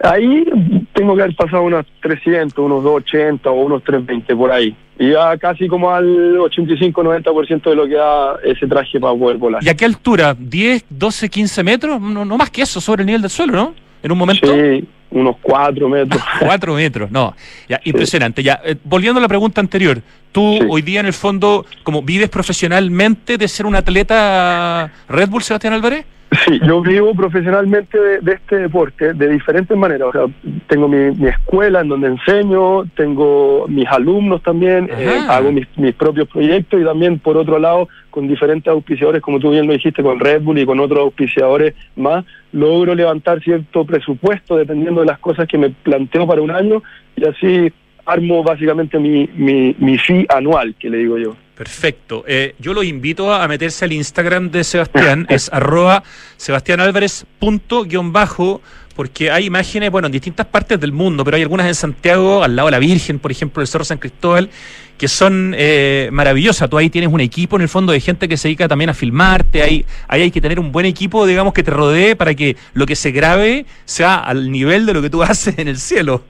Ahí tengo que haber pasado unos 300, unos 280 o unos 320 por ahí. Y ya casi como al 85-90% de lo que da ese traje para poder volar. ¿Y a qué altura? ¿10, 12, 15 metros? No, no más que eso, sobre el nivel del suelo, ¿no? En un momento. Sí, unos 4 metros. 4 metros, no. Ya, impresionante. Ya, eh, volviendo a la pregunta anterior, tú hoy día en el fondo, como vives profesionalmente de ser un atleta Red Bull, Sebastián Álvarez? Sí, yo vivo profesionalmente de, de este deporte de diferentes maneras. O sea, tengo mi, mi escuela en donde enseño, tengo mis alumnos también, eh, hago mis, mis propios proyectos y también, por otro lado, con diferentes auspiciadores, como tú bien lo dijiste, con Red Bull y con otros auspiciadores más, logro levantar cierto presupuesto dependiendo de las cosas que me planteo para un año y así armo básicamente mi, mi, mi fee anual, que le digo yo. Perfecto. Eh, yo los invito a meterse al Instagram de Sebastián, es arroba sebastiánálvarez.bajo, porque hay imágenes, bueno, en distintas partes del mundo, pero hay algunas en Santiago, al lado de la Virgen, por ejemplo, el Cerro San Cristóbal, que son eh, maravillosas. Tú ahí tienes un equipo en el fondo de gente que se dedica también a filmarte, ahí, ahí hay que tener un buen equipo, digamos, que te rodee para que lo que se grabe sea al nivel de lo que tú haces en el cielo.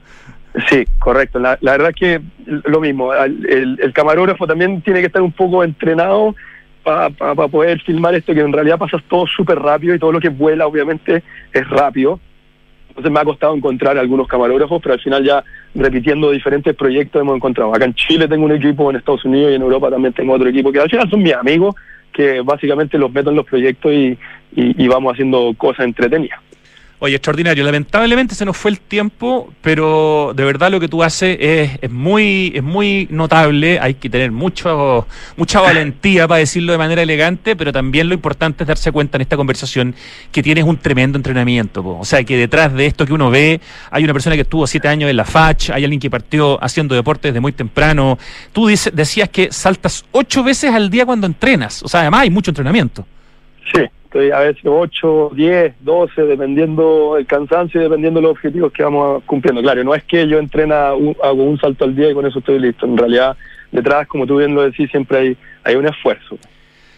Sí, correcto. La, la verdad es que lo mismo. El, el camarógrafo también tiene que estar un poco entrenado para poder filmar esto, que en realidad pasa todo súper rápido y todo lo que vuela obviamente es rápido. Entonces me ha costado encontrar algunos camarógrafos, pero al final ya repitiendo diferentes proyectos hemos encontrado. Acá en Chile tengo un equipo, en Estados Unidos y en Europa también tengo otro equipo, que al final son mis amigos, que básicamente los meto en los proyectos y- y vamos haciendo cosas entretenidas. Oye, extraordinario. Lamentablemente se nos fue el tiempo, pero de verdad lo que tú haces es, es muy es muy notable. Hay que tener mucho mucha valentía para decirlo de manera elegante, pero también lo importante es darse cuenta en esta conversación que tienes un tremendo entrenamiento. po. O sea, que detrás de esto que uno ve hay una persona que estuvo siete años en la FACH, hay alguien que partió haciendo deporte desde muy temprano. Tú decías que saltas ocho veces al día cuando entrenas. O sea, además hay mucho entrenamiento. Sí, estoy a veces 8, 10, 12, dependiendo el cansancio y dependiendo los objetivos que vamos cumpliendo. Claro, no es que yo entrena, un- hago un salto al día y con eso estoy listo. En realidad, detrás, como tú bien lo decís, siempre hay, hay un esfuerzo.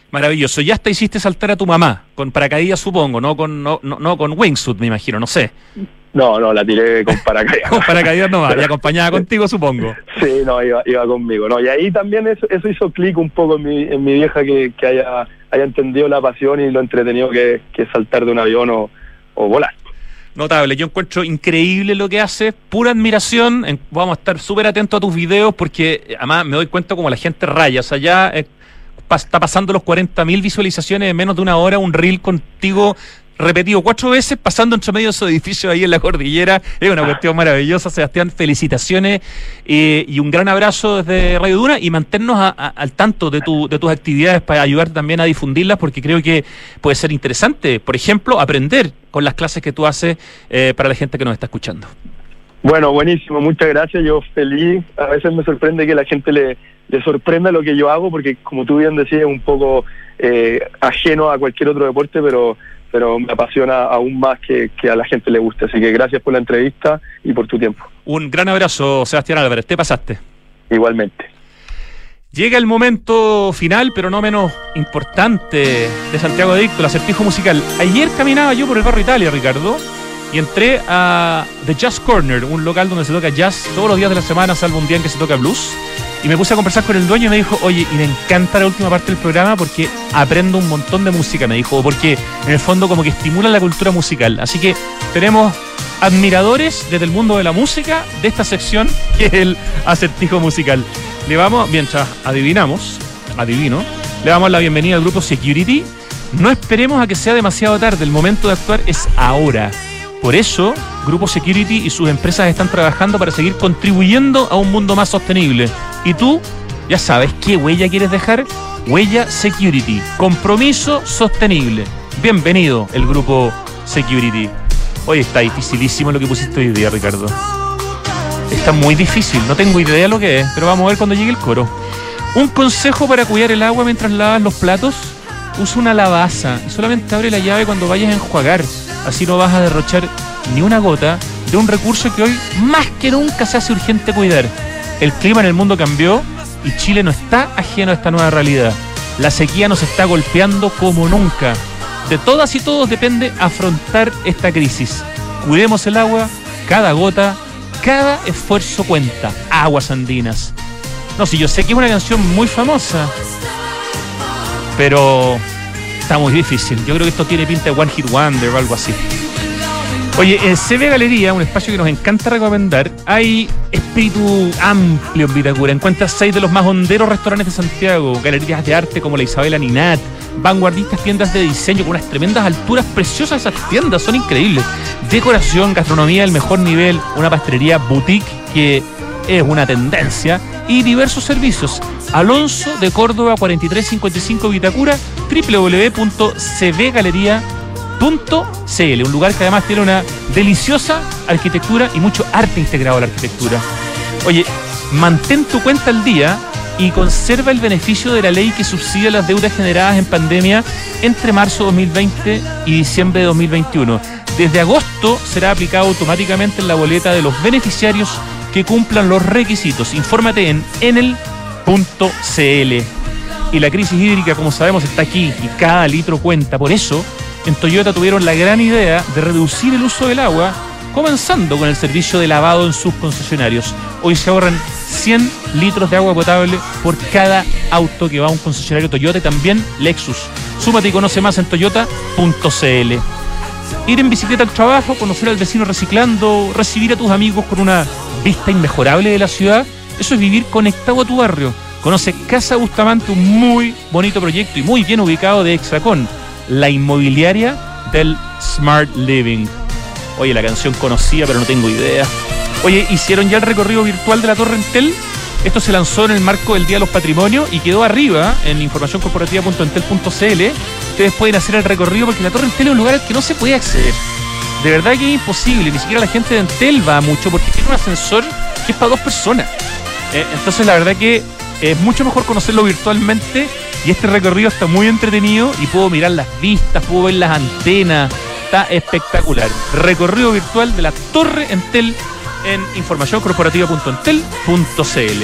Maravilloso. Ya hasta hiciste saltar a tu mamá, con paracaídas supongo, no con, no, no, no con wingsuit, me imagino, no sé. No, no, la tiré con paracaídas. Con paracaídas no va, y acompañada contigo supongo. Sí, no, iba, iba conmigo. No, y ahí también eso, eso hizo clic un poco en mi, en mi vieja que, que haya, haya entendido la pasión y lo entretenido que, es saltar de un avión o, o volar. Notable, yo encuentro increíble lo que haces, pura admiración, vamos a estar súper atentos a tus videos porque eh, además me doy cuenta como la gente raya, o sea, ya eh, está pasando los 40.000 visualizaciones en menos de una hora, un reel contigo repetido cuatro veces, pasando entre medio de esos edificios ahí en la cordillera, es una cuestión maravillosa, Sebastián, felicitaciones eh, y un gran abrazo desde Radio Duna y mantenernos a- a- al tanto de, tu, de tus actividades para ayudarte también a difundirlas porque creo que puede ser interesante, por ejemplo, aprender con las clases que tú haces eh, para la gente que nos está escuchando. Bueno, buenísimo, muchas gracias. Yo feliz. A veces me sorprende que la gente le, le sorprenda lo que yo hago, porque como tú bien decías, es un poco eh, ajeno a cualquier otro deporte, pero pero me apasiona aún más que, que a la gente le guste. Así que gracias por la entrevista y por tu tiempo. Un gran abrazo, Sebastián Álvarez. Te pasaste. Igualmente. Llega el momento final, pero no menos importante, de Santiago Adicto, el acertijo musical. Ayer caminaba yo por el barrio Italia, Ricardo, y entré a The Jazz Corner, un local donde se toca jazz todos los días de la semana, salvo un día en que se toca blues. Y me puse a conversar con el dueño y me dijo, oye, y me encanta la última parte del programa porque aprendo un montón de música, me dijo, porque en el fondo como que estimula la cultura musical. Así que tenemos admiradores desde el mundo de la música de esta sección que es el acertijo musical. Le vamos, mientras adivinamos, adivino, le damos la bienvenida al grupo Security. No esperemos a que sea demasiado tarde, el momento de actuar es ahora. Por eso, Grupo Security y sus empresas están trabajando para seguir contribuyendo a un mundo más sostenible. Y tú, ya sabes qué huella quieres dejar. Huella Security. Compromiso sostenible. Bienvenido, el Grupo Security. Hoy está dificilísimo lo que pusiste hoy día, Ricardo. Está muy difícil, no tengo idea lo que es, pero vamos a ver cuando llegue el coro. Un consejo para cuidar el agua mientras lavas los platos. Usa una lavaza y solamente abre la llave cuando vayas a enjuagar. Así no vas a derrochar ni una gota de un recurso que hoy más que nunca se hace urgente cuidar. El clima en el mundo cambió y Chile no está ajeno a esta nueva realidad. La sequía nos está golpeando como nunca. De todas y todos depende afrontar esta crisis. Cuidemos el agua, cada gota, cada esfuerzo cuenta. Aguas andinas. No, si yo sé que es una canción muy famosa, pero está muy difícil. Yo creo que esto tiene pinta de One Hit Wonder o algo así. Oye, en CB Galería, un espacio que nos encanta recomendar, hay espíritu amplio en Vitacura. Encuentras seis de los más honderos restaurantes de Santiago, galerías de arte como la Isabela Ninat, vanguardistas tiendas de diseño con unas tremendas alturas preciosas esas tiendas, son increíbles. Decoración, gastronomía del mejor nivel, una pastelería boutique que es una tendencia y diversos servicios. Alonso de Córdoba 4355 Vitacura, www.cvgalería.cl, un lugar que además tiene una deliciosa arquitectura y mucho arte integrado a la arquitectura. Oye, mantén tu cuenta al día y conserva el beneficio de la ley que subsidia las deudas generadas en pandemia entre marzo 2020 y diciembre de 2021. Desde agosto será aplicado automáticamente en la boleta de los beneficiarios que cumplan los requisitos. Infórmate en enel.cl. Y la crisis hídrica, como sabemos, está aquí y cada litro cuenta. Por eso, en Toyota tuvieron la gran idea de reducir el uso del agua, comenzando con el servicio de lavado en sus concesionarios. Hoy se ahorran 100 litros de agua potable por cada auto que va a un concesionario Toyota y también Lexus. Súmate y conoce más en toyota.cl. Ir en bicicleta al trabajo, conocer al vecino reciclando, recibir a tus amigos con una vista inmejorable de la ciudad, eso es vivir conectado a tu barrio. Conoce Casa Bustamante, un muy bonito proyecto y muy bien ubicado de Hexacón, la inmobiliaria del Smart Living. Oye, la canción conocía, pero no tengo idea. Oye, ¿hicieron ya el recorrido virtual de la Torre Entel? Esto se lanzó en el marco del Día de los Patrimonios y quedó arriba en informacioncorporativa.entel.cl. Ustedes pueden hacer el recorrido porque la Torre Entel es un lugar al que no se puede acceder. De verdad que es imposible, ni siquiera la gente de Entel va mucho porque tiene un ascensor que es para dos personas. Eh, entonces la verdad que es mucho mejor conocerlo virtualmente y este recorrido está muy entretenido y puedo mirar las vistas, puedo ver las antenas, está espectacular. Recorrido virtual de la Torre Entel en informacioncorporativa.entel.cl.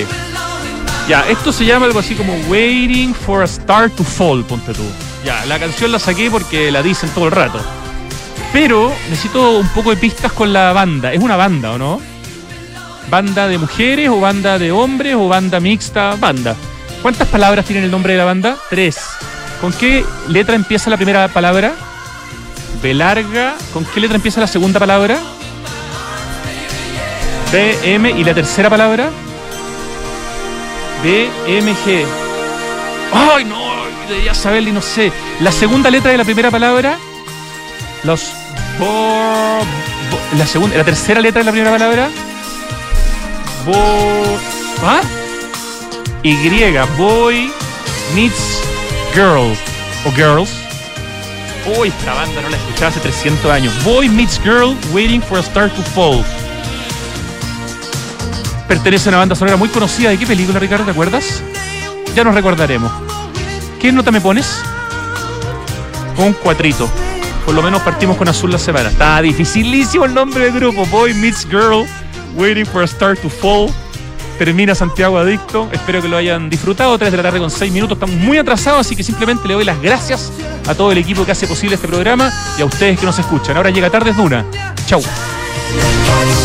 Ya, esto se llama algo así como Waiting for a Star to Fall, ponte tú. Ya, la canción la saqué porque la dicen todo el rato. Pero necesito un poco de pistas con la banda. Es una banda, ¿o no? ¿Banda de mujeres o banda de hombres o banda mixta? Banda. ¿Cuántas palabras tiene el nombre de la banda? Tres. ¿Con qué letra empieza la primera palabra? B larga. ¿Con qué letra empieza la segunda palabra? B, M. ¿Y la tercera palabra? B, M, G. ¡Ay, no! Debería saberlo y no sé. La segunda letra de la primera palabra. Los. Bo- la segunda, la tercera letra de la primera palabra. Bo. ¿Ah? Y. Boy meets girl. O girls. Uy, esta banda no la escuchaba hace 300 años. Boy meets girl waiting for a star to fall. Pertenece a una banda sonora muy conocida. ¿De qué película, Ricardo? ¿Te acuerdas? Ya nos recordaremos. ¿Qué nota me pones? Un cuatrito. Por lo menos partimos con azul la semana. Está dificilísimo el nombre del grupo. Boy Meets Girl, Waiting for a Star to Fall. Termina Santiago Adicto. Espero que lo hayan disfrutado. 3 de la tarde con 6 minutos. Estamos muy atrasados, así que simplemente le doy las gracias a todo el equipo que hace posible este programa y a ustedes que nos escuchan. Ahora llega tarde de una. Chau.